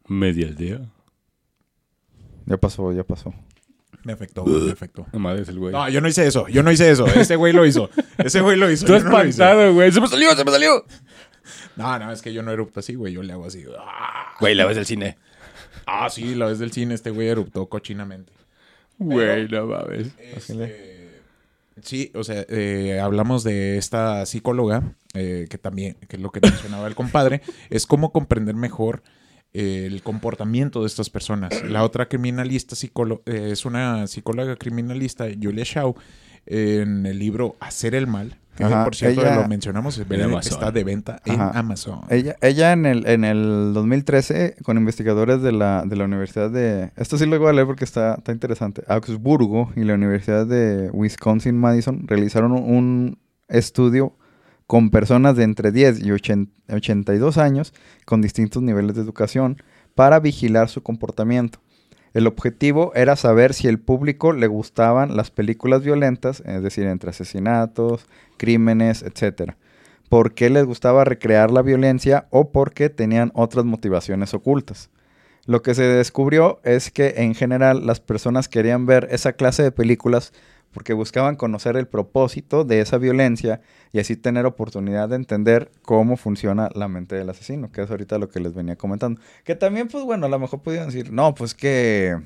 Media aldea. Ya pasó, ya pasó. Me afectó, güey, me afectó. No mames, el güey. No, yo no hice eso. Yo no hice eso. Ese güey lo hizo. Ese güey lo hizo. Tú yo no espantado, güey. Se me salió, se me salió. No, no, es que yo no erupto así, güey. Yo le hago así. Ah, Güey, la ves del cine. Ah, sí, la vez del cine, este güey eruptó cochinamente. Güey, no mames. Este, sí, o sea, eh, hablamos de esta psicóloga, eh, que también, que es lo que mencionaba el compadre, es cómo comprender mejor el comportamiento de estas personas. La otra criminalista psicóloga, es una psicóloga criminalista, Julia Shaw, en el libro Hacer el Mal, que Ajá, por cierto ella- lo mencionamos, En Amazon. está de venta en Ajá. Amazon. Ella, ella en el, en el 2013, con investigadores de la, de la Universidad de... Esto sí lo voy a leer porque está, está interesante. Augsburgo y la Universidad de Wisconsin-Madison realizaron un estudio con personas de entre 10 y 80 82 años con distintos niveles de educación para vigilar su comportamiento. El objetivo era saber si el público le gustaban las películas violentas, es decir, entre asesinatos, crímenes, etcétera por qué les gustaba recrear la violencia o porque tenían otras motivaciones ocultas. Lo que se descubrió es que en general las personas querían ver esa clase de películas porque buscaban conocer el propósito de esa violencia y así tener oportunidad de entender cómo funciona la mente del asesino, que es ahorita lo que les venía comentando. Que también, pues bueno, a lo mejor pudieran decir, no, pues que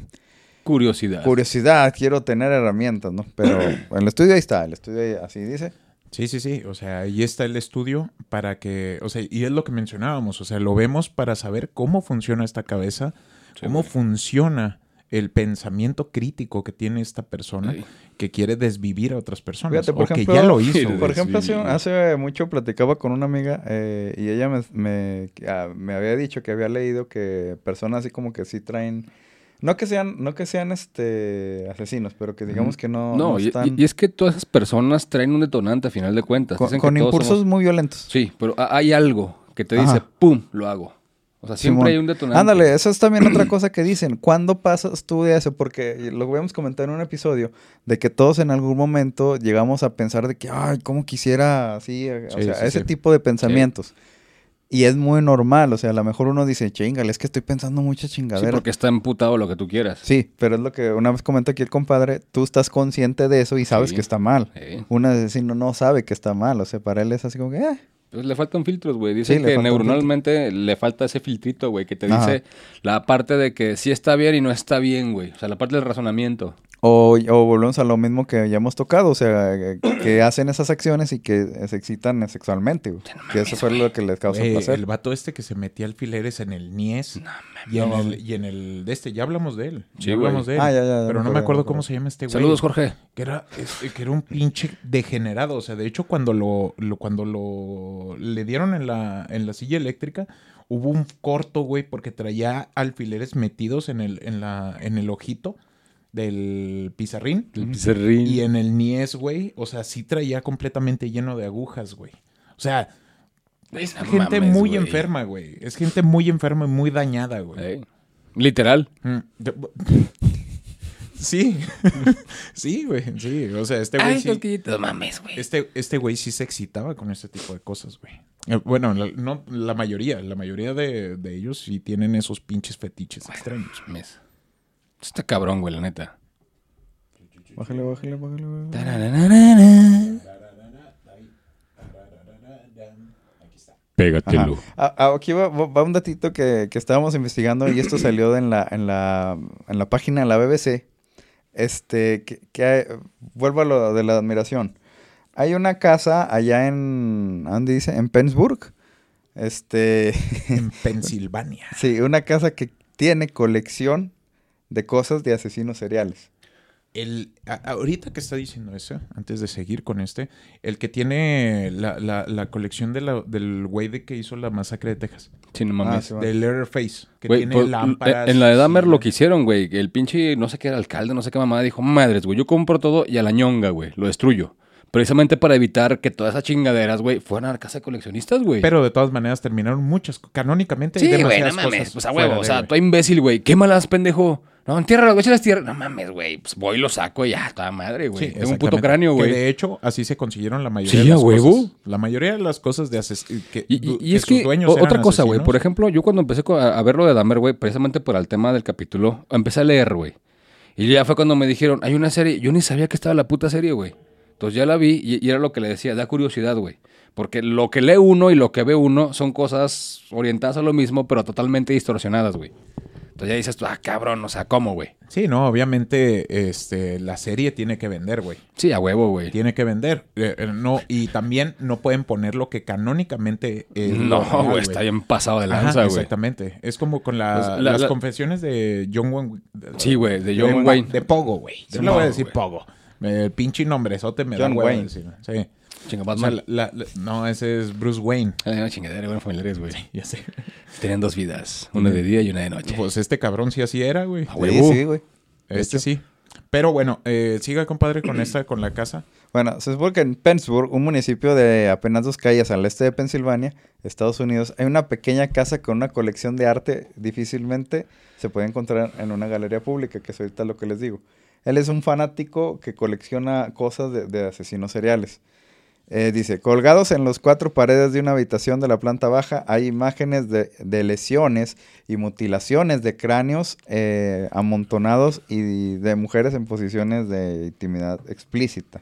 Curiosidad. curiosidad, quiero tener herramientas, ¿no? Pero el estudio ahí está, el estudio ahí así dice. Sí, sí, sí. O sea, ahí está el estudio para que, o sea, y es lo que mencionábamos, o sea, lo vemos para saber cómo funciona esta cabeza, Sí, cómo funciona el pensamiento crítico que tiene esta persona que quiere desvivir a otras personas Fíjate, por o que ejemplo, ya lo hizo. Por ejemplo, hace, mucho platicaba con una amiga eh, y ella me, me, ah, me había dicho que había leído que personas así como que sí traen, no que sean, no que sean este asesinos, pero que digamos que no, No, están y es que todas esas personas traen un detonante a final de cuentas. con, Dicen con que todos impulsos somos- muy violentos. Sí, pero ha- hay algo que te dice. ¡pum! Lo hago. O sea, siempre Simón. hay un detonante. Ándale, eso es también otra cosa que dicen. ¿Cuándo pasas tú de eso? Porque lo habíamos comentado en un episodio de que todos en algún momento llegamos a pensar de que, ay, cómo quisiera así, o Sí, sea, sí, ese sí. tipo de pensamientos. Y es muy normal, o sea, a lo mejor uno dice, chingale, es que estoy pensando mucha Sí, chingadera. porque está emputado lo que tú quieras. Sí, pero es lo que una vez comentó aquí el compadre, tú estás consciente de eso y sabes Sí. que está mal. Sí. Un asesino no sabe que está mal, o sea, para él es así como que, eh, Pues le faltan filtros, güey. Dice Sí, le que neuronalmente le falta ese filtrito, güey, que te Ajá. dice la parte de que sí está bien y no está bien, güey. O sea, la parte del razonamiento. O, o volvemos a lo mismo que ya hemos tocado, o sea, eh, que hacen esas acciones y que se excitan sexualmente, güey. que eso fue lo que les causa Güey, placer. el vato este que se metía alfileres en el Nies y, en el, y en el de este, ya hablamos de él. Sí, ya güey. hablamos de él. Ah, ya, ya, ya pero no me acuerdo, cómo se llama este güey. Saludos, Jorge. Que era, este, que era un pinche degenerado. O sea, de hecho, cuando lo, lo- cuando lo le dieron en la, en la silla eléctrica, hubo un corto, güey, porque traía alfileres metidos en el, en la, en el ojito del pizarrín. El pizarrín. Y en el Nies, güey, o sea, sí traía completamente lleno de agujas, güey. O sea, es No gente mames, muy enferma, güey. Es gente muy enferma y muy dañada, güey. Eh, Literal. Mm. Sí. sí, güey. Sí. O sea, este güey Ay, sí. cosquillitas, mames, güey. Este, este güey sí se excitaba con este tipo de cosas, güey. Eh, Bueno, la, no, la mayoría, la mayoría de, de ellos sí tienen esos pinches fetiches extraños. Mames. Está cabrón, güey, la neta. Bájale, bájale, bájale, bájale. Pégatelo. Ah, ah, aquí va, va- va un datito que, que estábamos investigando y esto salió en la, en la, en la página de la BBC. Este, que, que hay- vuelvo a lo de la admiración. Hay una casa allá en, ¿a ¿dónde dice? En Pennsburg. Este, En Pensilvania. sí, una casa que tiene colección de cosas de asesinos seriales. El, a- ahorita que está diciendo eso, antes de seguir con este, el que tiene la, la- la colección de la- del güey de que hizo la masacre de Texas, Sí, no Ah, mames. sí, bueno. del Leatherface, que Güey, tiene pues, lámparas. en la de Dahmer lo que hicieron, güey. El pinche, no sé qué era alcalde, no sé qué mamada, dijo, madres, güey, yo compro todo y a la ñonga, güey, lo destruyo. Precisamente para evitar que todas esas chingaderas, güey, fueran a la casa de coleccionistas, güey. Pero de todas maneras terminaron muchas. Canónicamente hay sí, güey, no mames. cosas Pues a huevo, o de, sea, tú imbécil, güey. Quémalas, pendejo. No, entierra las las tierras. No mames, güey. Pues voy y lo saco y ya, toda madre, güey. Sí, Tengo un puto cráneo, Que güey. de hecho, así se consiguieron la mayoría Sí, de las huevo. cosas. La mayoría de las cosas de ases- que, Y, es sus que, dueños o- eran otra cosa, güey. Por ejemplo, yo cuando empecé a, a ver lo de Dahmer, güey, precisamente por el tema del capítulo, empecé a leer, güey. Y ya fue cuando me dijeron, hay una serie. Yo ni sabía que estaba la puta serie, güey. Entonces ya la vi y, y era lo que le decía, da curiosidad, güey. Porque lo que lee uno y lo que ve uno son cosas orientadas a lo mismo, pero totalmente distorsionadas, güey. Entonces ya dices tú, ah, cabrón, o sea, ¿cómo, güey? Sí, no, obviamente este, la serie tiene que vender, güey. Sí, a huevo, güey. Tiene que vender. Eh, eh, no, y también no pueden poner lo que canónicamente lo No, güey, está bien pasado de lanza, güey. exactamente. Es como con la- Pues, la- las la- confesiones de John Wayne. Sí, güey, de John Wayne. De Pogo, güey. De Yo le voy a decir. Pogo. El pinche nombrezote me da John hueva Wayne. decir. Sí. Chinga, O sea, Batman. la- la- no, ese es Bruce Wayne. Ay, no, chingadera, güey, familiares, güey. Ya sé. Tenían dos vidas, una de día y una de noche. Pues este cabrón sí así era, güey. A Sí, sí, güey. Este sí. Pero bueno, eh, siga, compadre, con esta, con la casa. Bueno, se supone que en Pennsburg, un municipio de apenas dos calles al este de Pensilvania, Estados Unidos, hay una pequeña casa con una colección de arte difícilmente se puede encontrar en una galería pública, que es ahorita lo que les digo. Él es un fanático que colecciona cosas de, de asesinos seriales. Eh, dice, colgados en las cuatro paredes de una habitación de la planta baja hay imágenes de, de lesiones y mutilaciones de cráneos eh, amontonados y de mujeres en posiciones de intimidad explícita.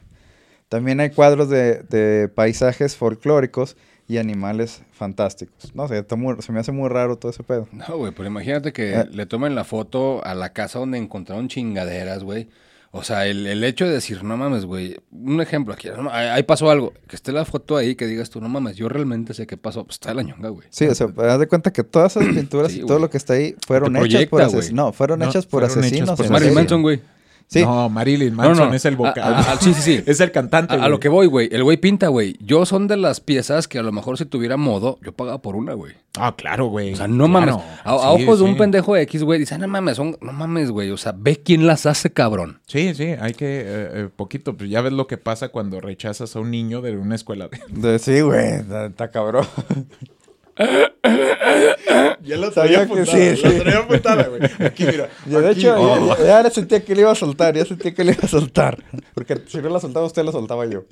También hay cuadros de, de paisajes folclóricos y animales fantásticos. No sé, se me hace muy raro todo ese pedo. No, güey, pero imagínate que Eh. le tomen la foto a la casa donde encontraron chingaderas, güey. O sea, el, el hecho de decir, no mames, güey. Un ejemplo aquí, no ahí pasó algo. Que esté la foto ahí, que digas tú, no mames, yo realmente sé qué pasó. Pues está de la ñonga, güey. Sí, o sea, haz de cuenta que todas esas pinturas Sí, y todo güey. lo que está ahí fueron hechas por proyecta, asesinos. No, fueron No, hechas por fueron hechas asesinos. por en Marilyn. Manson, güey. Sí. No, Marilyn Manson no. es el vocal. A- a- sí, sí, sí. es el cantante. A, lo que voy, güey. El güey pinta, güey. Yo son de las piezas que a lo mejor si tuviera modo, yo pagaba por una, güey. Ah, claro, güey. O sea, no Claro. mames. A, a Sí, ojos de un pendejo X, güey, dice, no mames, son, no mames, güey. O sea, ve quién las hace, cabrón. Sí, sí, hay que, eh, eh, poquito, pues ya ves lo que pasa cuando rechazas a un niño de una escuela. De- sí, güey, está cabrón. ya lo Sabía que sí, sí. traía apuntada, güey. Aquí, mira. Yo, de aquí. hecho, Oh. ya, ya le sentía que le iba a soltar, ya sentía que le iba a soltar. Porque si no la soltaba usted, la soltaba yo.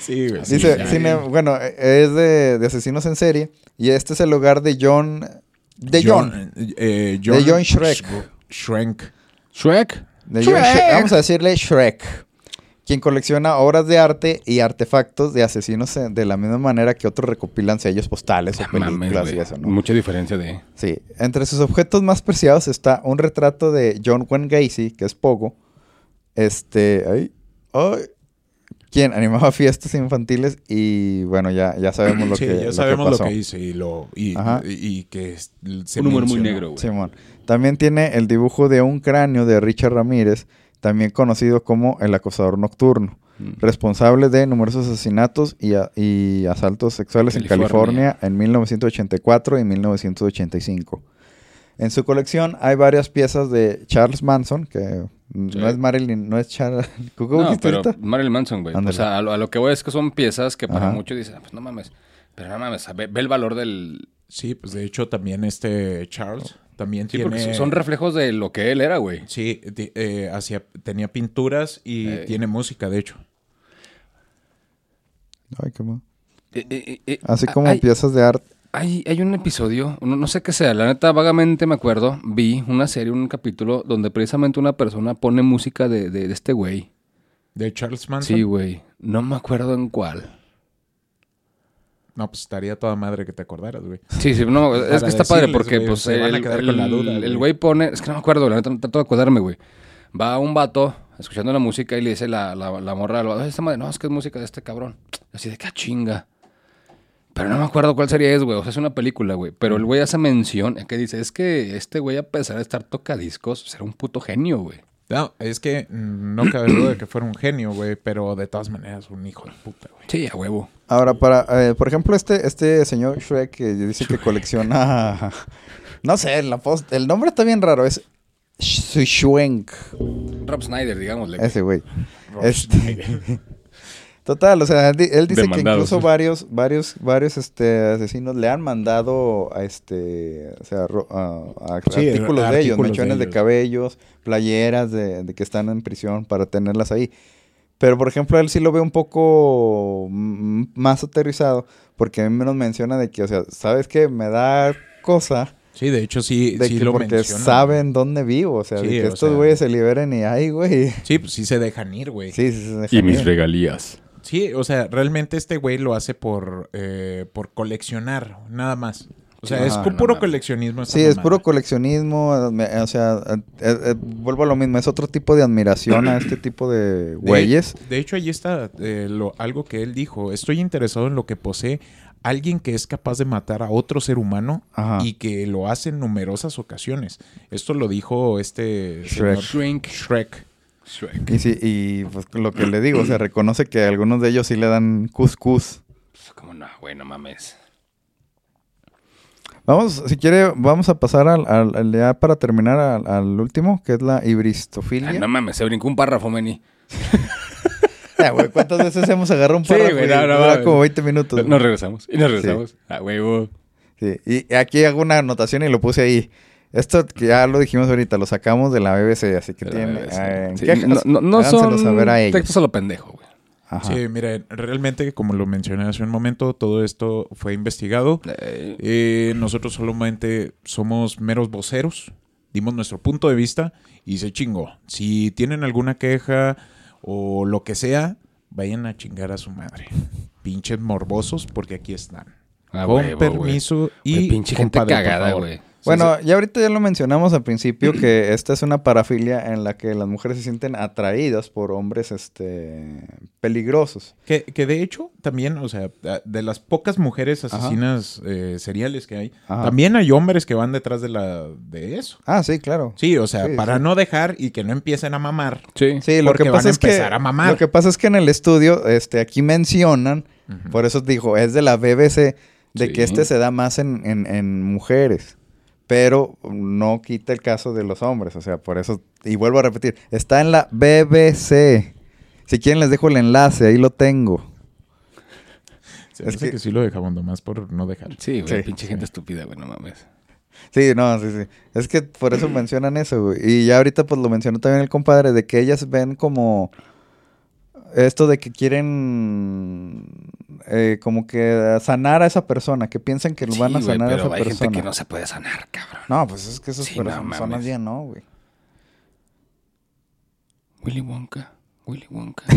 Sí, güey. Dice, cine- bueno, eh, es de, de asesinos en serie. Y este es el lugar de John. De John. eh, De John Shrek. Shrek. De John Shrek. Vamos a decirle Shrek. Quien colecciona obras de arte y artefactos de asesinos eh, de la misma manera que otros recopilan sellos postales o Ah, mames, películas y eso, ¿no? Mucha diferencia de... Sí, entre sus objetos más preciados está un retrato de John Wayne Gacy, que es Pogo, este, ay, ay, quien animaba fiestas infantiles y bueno, ya, ya sabemos lo sí, que ya lo sabemos lo pasó. que hice y lo y, Ajá. y- y que es- se un humor muy negro, güey. Simón. También tiene el dibujo de un cráneo de Richard Ramírez, también conocido como el acosador nocturno, Mm. responsable de numerosos asesinatos y, a- y asaltos sexuales en California. En 1984 y 1985. En su colección hay varias piezas de Charles Manson, que Sí. no es Marilyn, no es Charles. ¿Cómo No, pero? Marilyn Manson, güey. O sea, a lo, a lo que voy es que son piezas que para Ajá. muchos dicen, "Ah, pues no mames. Pero no mames, ve, ve el valor del... Sí, pues de hecho también este Charles también Sí, tiene porque son reflejos de lo que él era, güey. Sí, eh, hacía, tenía pinturas y Eh. tiene música, de hecho. Ay, qué mal. Eh, eh, eh, Así como hay, piezas de arte. hay, hay un episodio, no, no sé qué sea, la neta vagamente me acuerdo, vi una serie, un capítulo donde precisamente una persona pone música de, de- de este güey. De Charles Manson. Sí, güey. No me acuerdo en cuál. No, pues estaría toda madre que te acordaras, güey. Sí, sí, no, es Para que está padre porque güey, pues se van a el, quedar con la el- duda, el güey. güey pone, es que no me acuerdo, la neta no trato de acordarme, güey. Va un vato escuchando la música y le dice la, la, la morra al vato, "Ay, esta madre, no, es que es música de este cabrón. Así de qué chinga. Pero no me acuerdo cuál sería es, güey. O sea, es una película, güey. Pero el güey hace mención que dice, es que este güey, a pesar de estar tocadiscos, será un puto genio, güey. No, es que mm, no cabe duda de que fuera un genio, güey, pero de todas maneras un hijo de puta, güey. Sí, a huevo. Ahora, para, eh, por ejemplo, este, este señor Shrek que dice que colecciona. No sé, la post, el nombre está bien raro. Es Schwenk. Rob Snyder, digámosle. Ese güey. Rob Este-. Total, o sea, él, di- él dice que incluso varios, varios, varios este, asesinos le han mandado a este, o sea, ro- a, a Sí, artículos de ellos, de mechones de, ellos. cabellos, playeras de, de que están en prisión para tenerlas ahí. Pero, por ejemplo, él sí lo ve un poco más aterrizado, porque a mí nos menciona de que, o sea, ¿sabes qué? Me da cosa Sí, de hecho sí, de sí que lo porque menciona. saben dónde vivo, o sea, Sí, de que estos sea- güeyes se liberen y, ay, güey. Sí, pues sí se dejan ir, güey. Sí, sí, se Y dejan mis ir. regalías. Sí, o sea, realmente este güey lo hace por, eh, por coleccionar, nada más. O sea, es no puro coleccionismo. Sí, es puro coleccionismo, o sea, eh, eh, vuelvo a lo mismo, es otro tipo de admiración a este tipo de güeyes. De, hecho, ahí está eh, lo, algo que él dijo. Estoy interesado en lo que posee alguien que es capaz de matar a otro ser humano Ajá. y que lo hace en numerosas ocasiones. Esto lo dijo este Shrek. señor Shrink. Shrek. Shrek. Y sí, y pues lo que le digo, o sea, reconoce que algunos de ellos sí le dan cuscús. Pues, ¿Cómo no, güey? No mames. Vamos, si quiere, vamos a pasar al, al- al- ya para terminar al, al último, que es la hibristofilia. Ay, no mames, se brincó un párrafo, Meni. Ya, güey, ¿cuántas veces hemos agarrado un Sí, párrafo güey, y no, no, mames. como 20 minutos? Nos regresamos. Y nos regresamos. A huevo. Sí, y aquí hago una anotación y lo puse ahí. Esto que ya lo dijimos ahorita, lo sacamos de la BBC, así que De tiene... Eh, Sí, no, no, no son saber a textos a lo pendejo, güey. Ajá. Sí, miren, realmente, como lo mencioné hace un momento, todo esto fue investigado. Eh, nosotros solamente somos meros voceros, dimos nuestro punto de vista y se chingó. Si tienen alguna queja o lo que sea, vayan a chingar a su madre. Pinches morbosos, porque aquí están. Con permiso y. pinche gente cagada, güey. Bueno, ya ahorita ya lo mencionamos al principio que esta es una parafilia en la que las mujeres se sienten atraídas por hombres este peligrosos. Que, que de hecho, también, o sea, de las pocas mujeres asesinas eh, seriales que hay, Ajá. también hay hombres que van detrás de la de eso. Ah, sí, claro. Sí, o sea, Sí, para sí. no dejar y que no empiecen a mamar. Sí. Sí, lo Porque que van pasa a es que empezar a mamar. lo que pasa es que en el estudio este aquí mencionan, por eso dijo, es de la BBC de Sí. que este se da más en, en- en mujeres. Pero no quita el caso de los hombres, o sea, por eso, y vuelvo a repetir, está en la BBC. Si quieren les dejo el enlace, ahí lo tengo. Se Es que- que... sí lo dejamos nomás por no dejar. Sí, güey. Sí. pinche gente estúpida, güey. No mames. Sí, no, sí, sí. Es que por eso mencionan eso, güey. Y ya ahorita pues lo mencionó también el compadre, de que ellas ven como esto de que quieren eh, como que sanar a esa persona, que piensan que lo van a sanar a esa hay persona. gente que no se puede sanar, cabrón. No, pues es que esas Sí, personas ya no, güey. Willy Wonka. Willy Wonka.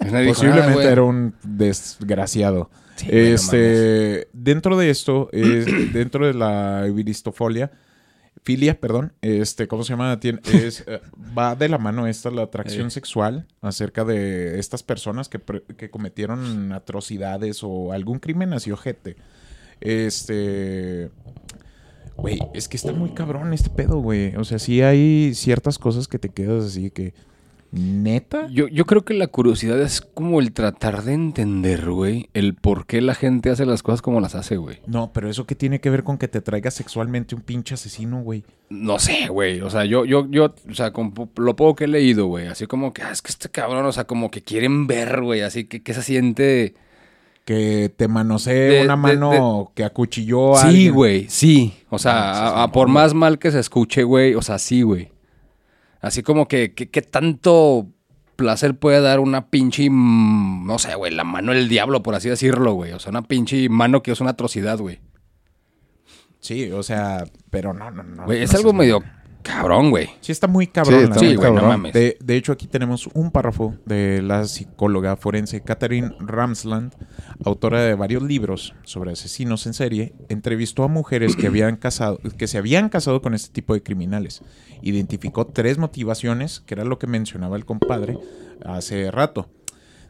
Dijo Posiblemente nada, era un desgraciado. Sí, güey, no este, dentro de esto, es, dentro de la viristofolia, filia, perdón, este, ¿cómo se llama? Es, eh, va de la mano esta la atracción Eh. sexual acerca de estas personas que, que cometieron atrocidades o algún crimen así ojete. Este, güey, es que está muy cabrón este pedo, güey. O sea, sí hay ciertas cosas que te quedas así que, neta. Yo, yo creo que la curiosidad es como el tratar de entender, güey, el por qué la gente hace las cosas como las hace, güey. No, pero eso qué tiene que ver con que te traiga sexualmente un pinche asesino, güey. No sé, güey. O sea, yo, yo, yo, o sea, con lo poco que he leído, güey, así como que, ah, es que este cabrón, o sea, como que quieren ver, güey, así que, que se siente. Que te manosee De- una de- mano que acuchilló a Sí, güey, sí. O sea, No, eso es a- a por más mal que se escuche, güey, o sea, sí, güey. Así como que, que tanto placer puede dar una pinche, mm, no sé, güey, la mano del diablo, por así decirlo, güey. O sea, una pinche mano que es una atrocidad, güey. Sí, o sea, pero no, no, no. Güey, es no algo medio cabrón, güey. Sí, está muy cabrón. Sí, la está Sí, muy neta. güey, no cabrón. mames. De, de hecho, aquí tenemos un párrafo de la psicóloga forense Catherine Ramsland, autora de varios libros sobre asesinos en serie, entrevistó a mujeres que habían casado, que se habían casado con este tipo de criminales. Identificó tres motivaciones, que era lo que mencionaba el compadre hace rato.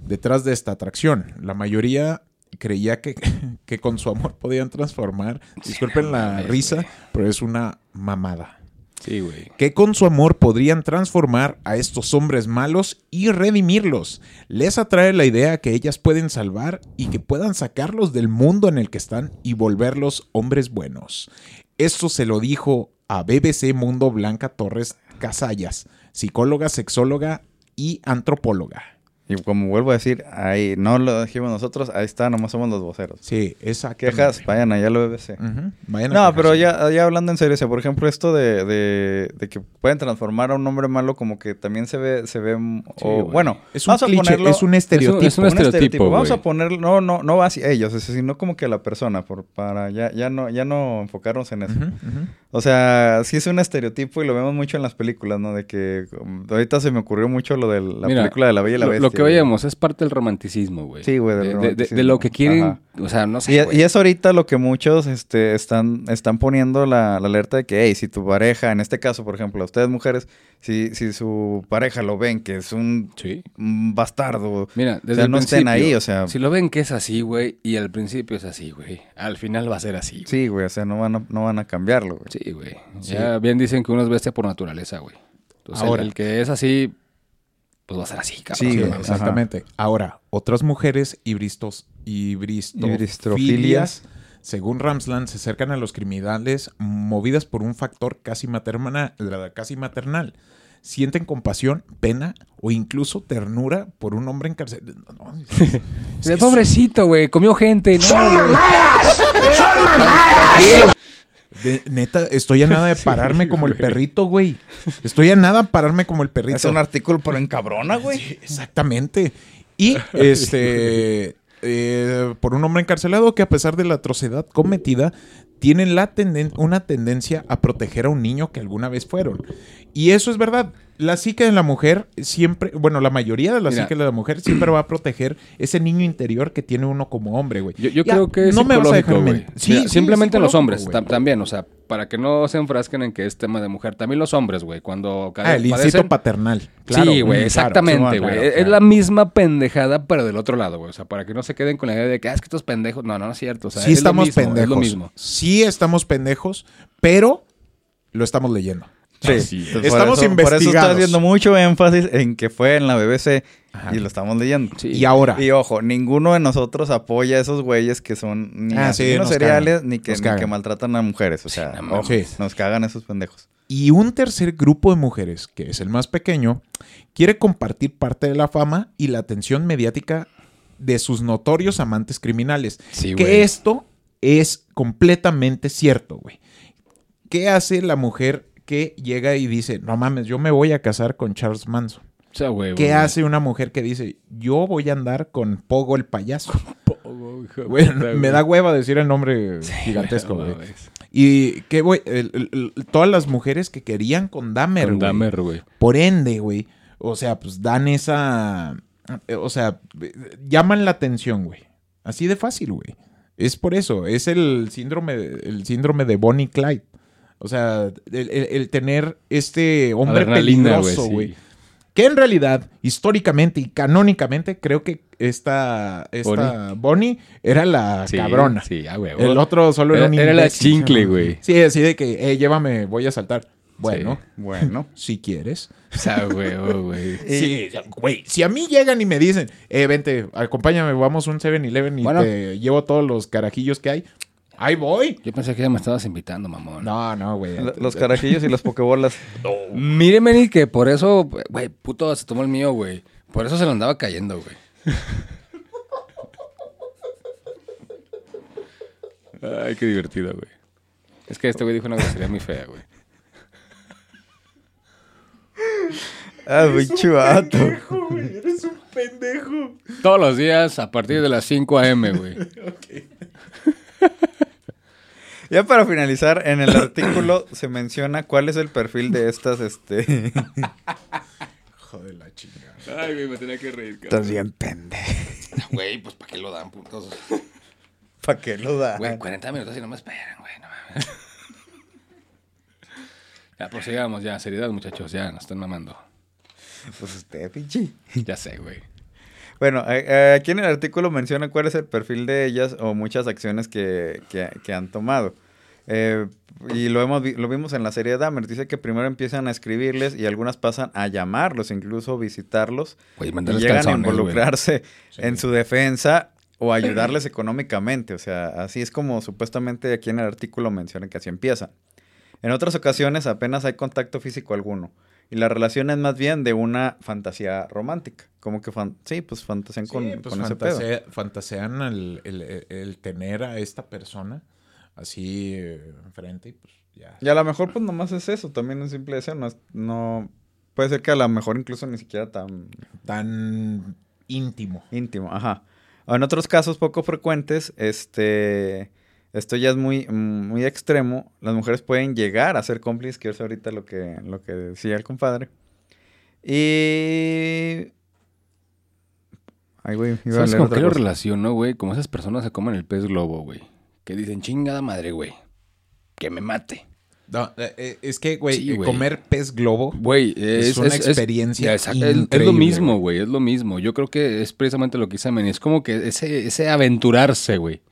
Detrás de esta atracción, la mayoría creía que, que con su amor podían transformar, disculpen la risa, pero es una mamada Que con su amor podrían transformar a estos hombres malos y redimirlos. Les atrae la idea que ellas pueden salvar y que puedan sacarlos del mundo en el que están y volverlos hombres buenos. Esto se lo dijo a BBC Mundo Blanca Torres Casallas, psicóloga, sexóloga y antropóloga. Y como vuelvo a decir, ahí no lo dijimos nosotros, ahí está, nomás somos los voceros. Sí, exacto. Quejas, vayan allá a la BBC. Vayan a No, quejarse. pero ya, ya hablando en serio, o sea, por ejemplo, esto de, de, de que pueden transformar a un hombre malo como que también se ve, se ve, mm, Sí, o, bueno, Es un vamos a cliché, ponerlo, es un estereotipo. es un estereotipo, Vamos a ponerlo, no, no, no va hacia ellos, sino como que a la persona, por, para ya, ya no, ya no enfocarnos en eso. Ujú, ujú. O sea, sí es un estereotipo y lo vemos mucho en las películas, ¿no? De que um, ahorita se me ocurrió mucho lo de la Mira, película de la Bella y la lo, Bestia. lo que veíamos es parte del romanticismo, güey. Sí, güey, del De, de- de- de romanticismo. lo que quieren, Ajá. o sea, no sé, Y, güey. y es ahorita lo que muchos este, están, están poniendo la, la alerta de que, hey, si tu pareja, en este caso, por ejemplo, ustedes mujeres, si, si su pareja lo ven que es un, Sí. un bastardo, Mira, o desde sea, el no estén ahí, o sea, Si lo ven que es así, güey, y al principio es así, güey, al final va a ser así. güey. sí, güey, o sea, no van a, no van a cambiarlo, güey. Sí, güey. Ya bien dicen que uno es bestia por naturaleza, güey. Entonces, Ahora. el, el que es así, pues va a ser así, cabrón. Sí, exactamente. Ahora, otras mujeres hibristos, Hibristrofilias. según Ramsland, se acercan a los criminales movidas por un factor casi maternal, casi maternal. Sienten compasión, pena o incluso ternura por un hombre encarcelado. No, no, es- que pobrecito, güey, comió gente. No, ¡Son güey. mamadas! ¡Son mamadas! De- neta, estoy a nada de pararme como el perrito, güey. Estoy a nada de pararme como el perrito. Es un artículo, pero encabrona, güey. Sí, exactamente. Y este eh, por un hombre encarcelado que a pesar de la atrocidad cometida, tienen la tenden- una tendencia a proteger a un niño que alguna vez fueron. Y eso es verdad. La psique de la mujer siempre, bueno, la mayoría de la Mira. psique de la mujer siempre va a proteger ese niño interior que tiene uno como hombre, güey. Yo, yo Ya, creo que es no me vas a dejar Sí, Mira, sí, simplemente los hombres también, o sea, para que no se enfrasquen en que es tema de mujer, también los hombres, güey, cuando Ah, el padecen- instinto paternal. Claro, sí, güey, exactamente, güey. claro, es la misma pendejada, pero del otro lado, güey. O sea, para que no se queden con la idea de que, ah, es que estos pendejos. No, no, no es cierto. O sea, sí es estamos lo mismo, pendejos. Es lo mismo. Sí estamos pendejos, pero lo estamos leyendo. Sí, Así. Entonces, Estamos eso, Por eso está haciendo mucho énfasis en que fue en la BBC Ajá. y lo estamos leyendo. Sí. Y ahora, Y ojo, ninguno de nosotros apoya a esos güeyes que son ni Ah, sí, cagan, ni que, ni maltratan a mujeres. O sea, no ojo, nos cagan esos pendejos. Y un tercer grupo de mujeres, que es el más pequeño, quiere compartir parte de la fama y la atención mediática de sus notorios amantes criminales. Que güey. esto es completamente cierto, güey. ¿Qué hace la mujer que llega y dice, no mames, yo me voy a casar con Charles Manson? O sea, güey. ¿Qué hace una mujer que dice, yo voy a andar con Pogo el payaso? Güey, Güey, me da hueva decir el nombre gigantesco, güey. Y que, güey, el- el- el- todas las mujeres que querían con Dahmer, Con güey. Dahmer, güey. Por ende, güey, o sea, pues dan esa, eh, o sea, eh, llaman la atención, güey. Así de fácil, güey. Es por eso, es el síndrome, el síndrome de Bonnie Clyde. O sea, el, el- el tener este hombre güey, peligroso, sí. güey. Que en realidad, históricamente y canónicamente, creo que esta, esta Bonnie era la Sí, cabrona. Sí, ah, güey. El otro solo era, Era- un era la chincle, güey. Sí, así de que, eh, llévame, voy a saltar. Bueno, Bueno. si quieres. O sea, güey, oh, güey. Sí, güey. Si a mí llegan y me dicen, eh, vente, acompáñame, vamos a un 7-Eleven y Bueno. te llevo todos los carajillos que hay. Ahí voy. Yo pensé que ya me estabas invitando, mamón. No, no, güey. Los carajillos y las pokebolas. Mire, Meni, que por eso, güey, puto, se tomó el mío, güey. Por eso se lo andaba cayendo, güey. Ay, qué divertido, güey. Es que este güey dijo una grosería muy fea, güey. Ah, muy chivato. Eres un pendejo. Todos los días a partir de las 5 a.m., güey. Ya para finalizar, en el artículo se menciona cuál es el perfil de estas, este... Joder, la chingada. Ay, güey, me tenía que reír, Estás bien pendejo. Güey, pues ¿para qué lo dan, putos? ¿Para qué lo da? Güey, 40 minutos y no me esperan, güey, no mames. Ya, prosigamos, ya, seriedad, muchachos, ya, nos están mamando. Pues usted, pinche. Ya sé, güey. Bueno, eh, eh, aquí en el artículo menciona cuál es el perfil de ellas o muchas acciones que, que- que han tomado. Eh, y lo, hemos, lo vimos en la serie de Dahmer. Dice que primero empiezan a escribirles y algunas pasan a llamarlos, incluso visitarlos. Güey, Y llegan a involucrarse en su defensa o ayudarles económicamente. O sea, así es como supuestamente aquí en el artículo menciona que así empieza. En otras ocasiones apenas hay contacto físico alguno. Y la relación es más bien de una fantasía romántica. Como que, fan- sí, pues fantasean con, pues con ese pedo. fantasea- fantasean el, el- el- el tener a esta persona así eh, enfrente y pues ya. Y a lo mejor pues nomás es eso, también un simple deseo. No, es- no puede ser que a lo mejor incluso ni siquiera tan Tan íntimo. íntimo, ajá. En otros casos poco frecuentes, este, esto ya es muy, muy extremo. Las mujeres pueden llegar a ser cómplices, que es ahorita lo que, lo que decía el compadre. Y... Ay, güey, iba a ¿Sabes con qué lo relaciono, güey? Como esas personas se comen el pez globo, güey. Que dicen, chingada madre, güey. Que me mate. No, eh, eh, es que, güey, Sí, eh, güey. comer pez globo. Güey, es, Es una experiencia es- lo mismo, güey. Es lo mismo. Yo creo que es precisamente lo que dice Meni. Es como que ese, ese aventurarse, güey.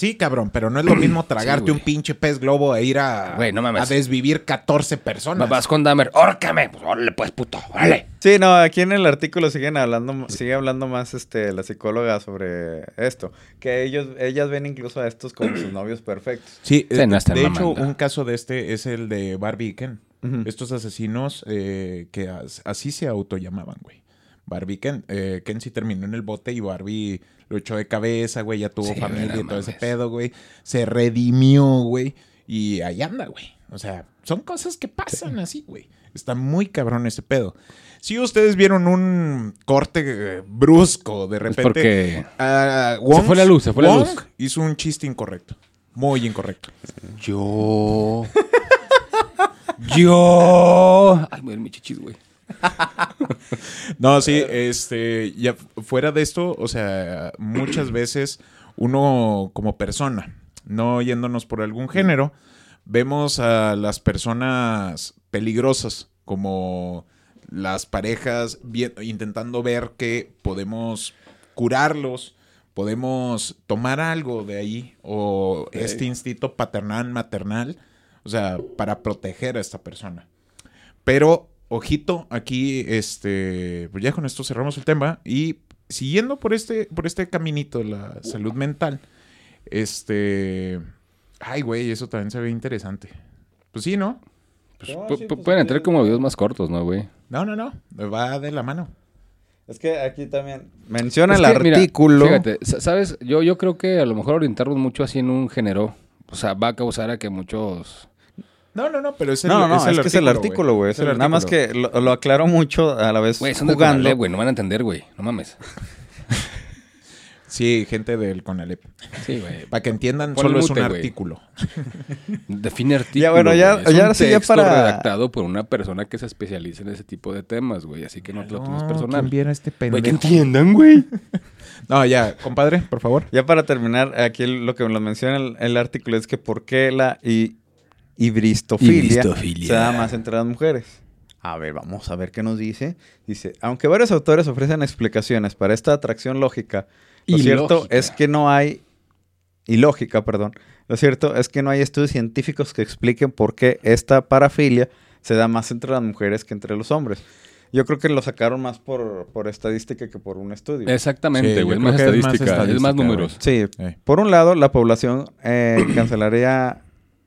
Sí, cabrón, pero no es lo mismo tragarte un pinche pez globo e ir a, Güey, no mames. a desvivir 14 personas. Vas con Dahmer, ¡órcame! Pues órale, pues, puto, órale. Sí, no, aquí en el artículo siguen hablando, sigue hablando más este la psicóloga sobre esto, que ellos, ellas ven incluso a estos como sus novios perfectos. Sí, Sí, no están de hecho, mamando. un caso de este es el de Barbie y Ken. Estos asesinos eh, que as- así se autollamaban, güey. Barbie Ken. Eh, Ken sí terminó en el bote y Barbie lo echó de cabeza, güey. Ya tuvo Sí, familia y todo ese pedo, güey. Se redimió, güey. Y ahí anda, güey. O sea, son cosas que pasan así, güey. Está muy cabrón ese pedo. Si ustedes vieron un corte eh, brusco de Es repente. porque... ah, Se fue la luz, se fue la Wong luz. hizo un chiste incorrecto. Muy incorrecto. Yo... Yo... Ay, me mi chichis, güey. No, sí, este, ya fuera de esto, o sea, muchas veces uno como persona, no yéndonos por algún género, vemos a las personas peligrosas como las parejas intentando ver que podemos curarlos, podemos tomar algo de ahí o este instinto paternal, maternal, o sea, para proteger a esta persona. Pero, ojito, aquí, este, pues ya con esto cerramos el tema. Y siguiendo por este, por este caminito de la salud mental, este. Ay, güey, eso también se ve interesante. Pues sí, ¿no? Pues, No, sí, pu- pues, pueden sí, entrar como videos más cortos, ¿no, güey? No, no, no. Va de la mano. Es que aquí también menciona Es el que, mira, artículo. fíjate, sa- ¿sabes? Yo, yo creo que a lo mejor orientarnos mucho así en un género, o sea, va a causar a que muchos... No, no, no, pero es el no, no, no, es, que es el artículo, güey. Es el el- Nada más artículo. que lo, lo aclaro mucho a la vez Güey, son jugando. Güey, no van a entender, güey, no mames. Sí, gente del Conalep. Sí, güey. Para que entiendan, Ponle solo es un güey. artículo. Define artículo. Ya, bueno, ya- güey. Es ya un sí, ya texto para- redactado por una persona que se especializa en ese tipo de temas, güey. Así que no te lo tomes personal. ¿quién viera este Güey, que pendejo? entiendan, güey. No, ya, compadre, por favor. Ya para terminar, aquí lo que nos menciona el, el artículo es que por qué la hibristofilia, Hibristofilia. se da más entre las mujeres. A ver, vamos a ver qué nos dice. Dice, aunque varios autores ofrecen explicaciones para esta atracción lógica, lo cierto es que no hay... Ilógica, perdón. Lo cierto es que no hay estudios científicos que expliquen por qué esta parafilia se da más entre las mujeres que entre los hombres. Yo creo que lo sacaron más por, por estadística que por un estudio. Exactamente, Sí, güey. es más estadística. Es más números. Sí, Eh. por un lado, la población eh, cancelaria,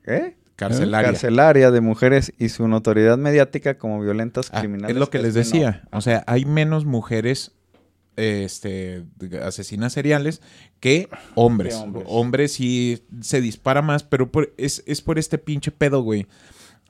¿eh? Carcelaria. carcelaria de mujeres y su notoriedad mediática como violentas Ah, criminales. es lo que les menor. decía. O sea, hay menos mujeres este, asesinas seriales que hombres. Hombres. hombres. sí se dispara más, pero por- es, es por este pinche pedo, güey.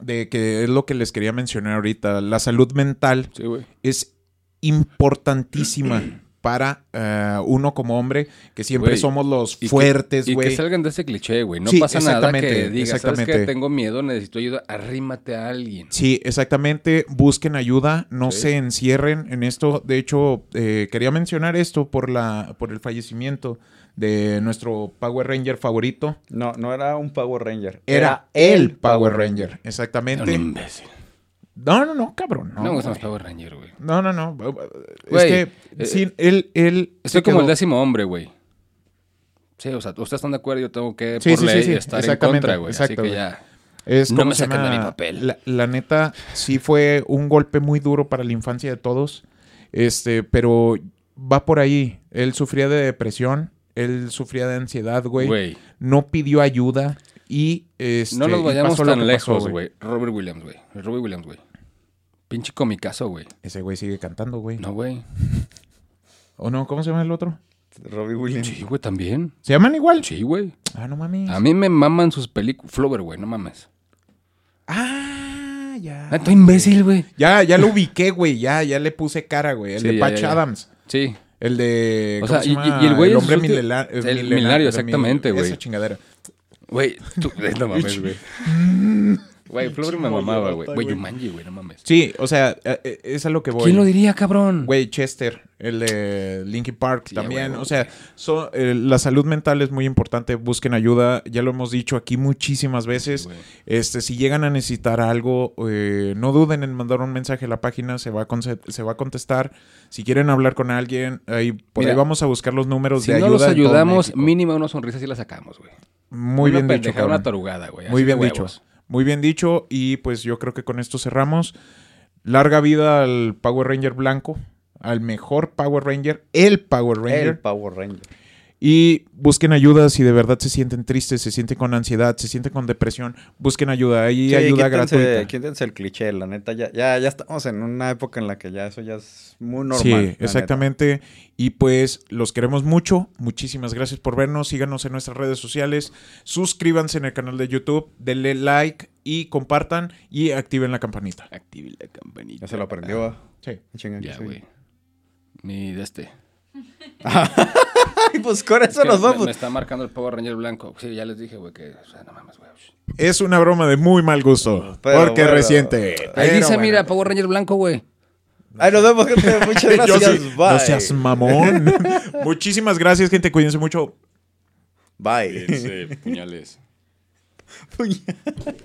De que es lo que les quería mencionar ahorita. La salud mental Sí, es importantísima para eh, uno como hombre, que siempre somos los Y fuertes, Y güey. que salgan de ese cliché, güey. No Sí, pasa nada que exactamente, digas, ¿sabes exactamente. que Tengo miedo, necesito ayuda. Arrímate a alguien. Sí, exactamente. Busquen ayuda, no Sí. se encierren en esto. De hecho, eh, quería mencionar esto por la, por el fallecimiento de nuestro Power Ranger favorito. No, no era un Power Ranger. Era el Power Ranger, exactamente. Un imbécil. No, no, no, cabrón. No, No, me gustan los. Power Ranger, güey. no, no, no. Es Güey, que eh, él, él Estoy como el décimo hombre, güey. Sí, o sea, ustedes están de acuerdo, yo tengo que Sí, por sí, sí, ley sí, estar en contra, güey. Así que ya. Es No me saquen de mi papel. La, la neta, sí fue un golpe muy duro para la infancia de todos. Este, pero va por ahí. Él sufría de depresión, él sufría de ansiedad. Güey, No pidió ayuda y este, no nos vayamos tan lejos, güey. Robert Williams, güey. Robert Williams, güey. Pinche comicazo, güey. Ese güey sigue cantando, güey. No, güey. ¿O no? ¿Cómo se llama el otro? Robbie Williams. Sí, güey, también. ¿Se llaman igual? Sí, güey. Ah, no mames. A mí me maman sus películas. Flover, güey, no mames. Ah, ya. Ah, tú imbécil, güey. Ya, ya lo ubiqué, güey. Ya, ya le puse cara, güey. El Sí, de ya, Patch ya, ya. Adams. Sí. El de. O ¿cómo sea, se y- y el güey hombre el milenario, milenario, exactamente, güey. Esa chingadera. Güey, tú. No mames, güey. Güey, Flover me mamaba, güey. Güey, Yumanji, güey, no mames. Sí, o sea, eh, eh, es a lo que voy. ¿Quién lo diría, cabrón? Güey, Chester, el de Linkin Park Sí, también. o sea, so- eh, la salud mental es muy importante. Busquen ayuda. Ya lo hemos dicho aquí muchísimas veces. este, si llegan a necesitar algo, eh, no duden en mandar un mensaje a la página. Se va a, se va a contestar. Si quieren hablar con alguien, ahí, por Mira, ahí vamos a buscar los números Si de no ayuda. los en todo ayudamos, mínima una sonrisa sí la sacamos, güey. Muy Una bien dicho, Una cabrón. tarugada, güey. Muy bien dicho. Muy bien dicho. Y pues yo creo que con esto cerramos. Larga vida al Power Ranger blanco. Al mejor Power Ranger. El Power Ranger. El Power Ranger. Y busquen ayuda si de verdad se sienten tristes, se sienten con ansiedad, se sienten con depresión. Busquen ayuda. Hay Sí, ayuda quítense- gratuita. Quítense el cliché, la neta. Ya, ya, ya estamos en una época en la que ya eso ya es muy normal. Sí, neta. exactamente. Y pues los queremos mucho. Muchísimas gracias por vernos. Síganos en nuestras redes sociales. Suscríbanse en el canal de YouTube. Denle like y compartan y activen la campanita. Active la campanita. Ya se lo aprendió. ah. Sí. Chinga, Ya, güey. Ni de este. Ay, pues con eso Es que nos me- vamos. Me, está marcando el Power Ranger blanco. Sí, ya les dije, güey, que. O sea, no mames, güey. Es una broma de muy mal gusto. Pero porque bueno. reciente. Ahí dice, bueno. mira, Power Ranger blanco, güey. Ay, nos vemos, gente. Muchas gracias. sí, Bye. no seas mamón. Muchísimas gracias, gente. Cuídense mucho. Bye. puñales.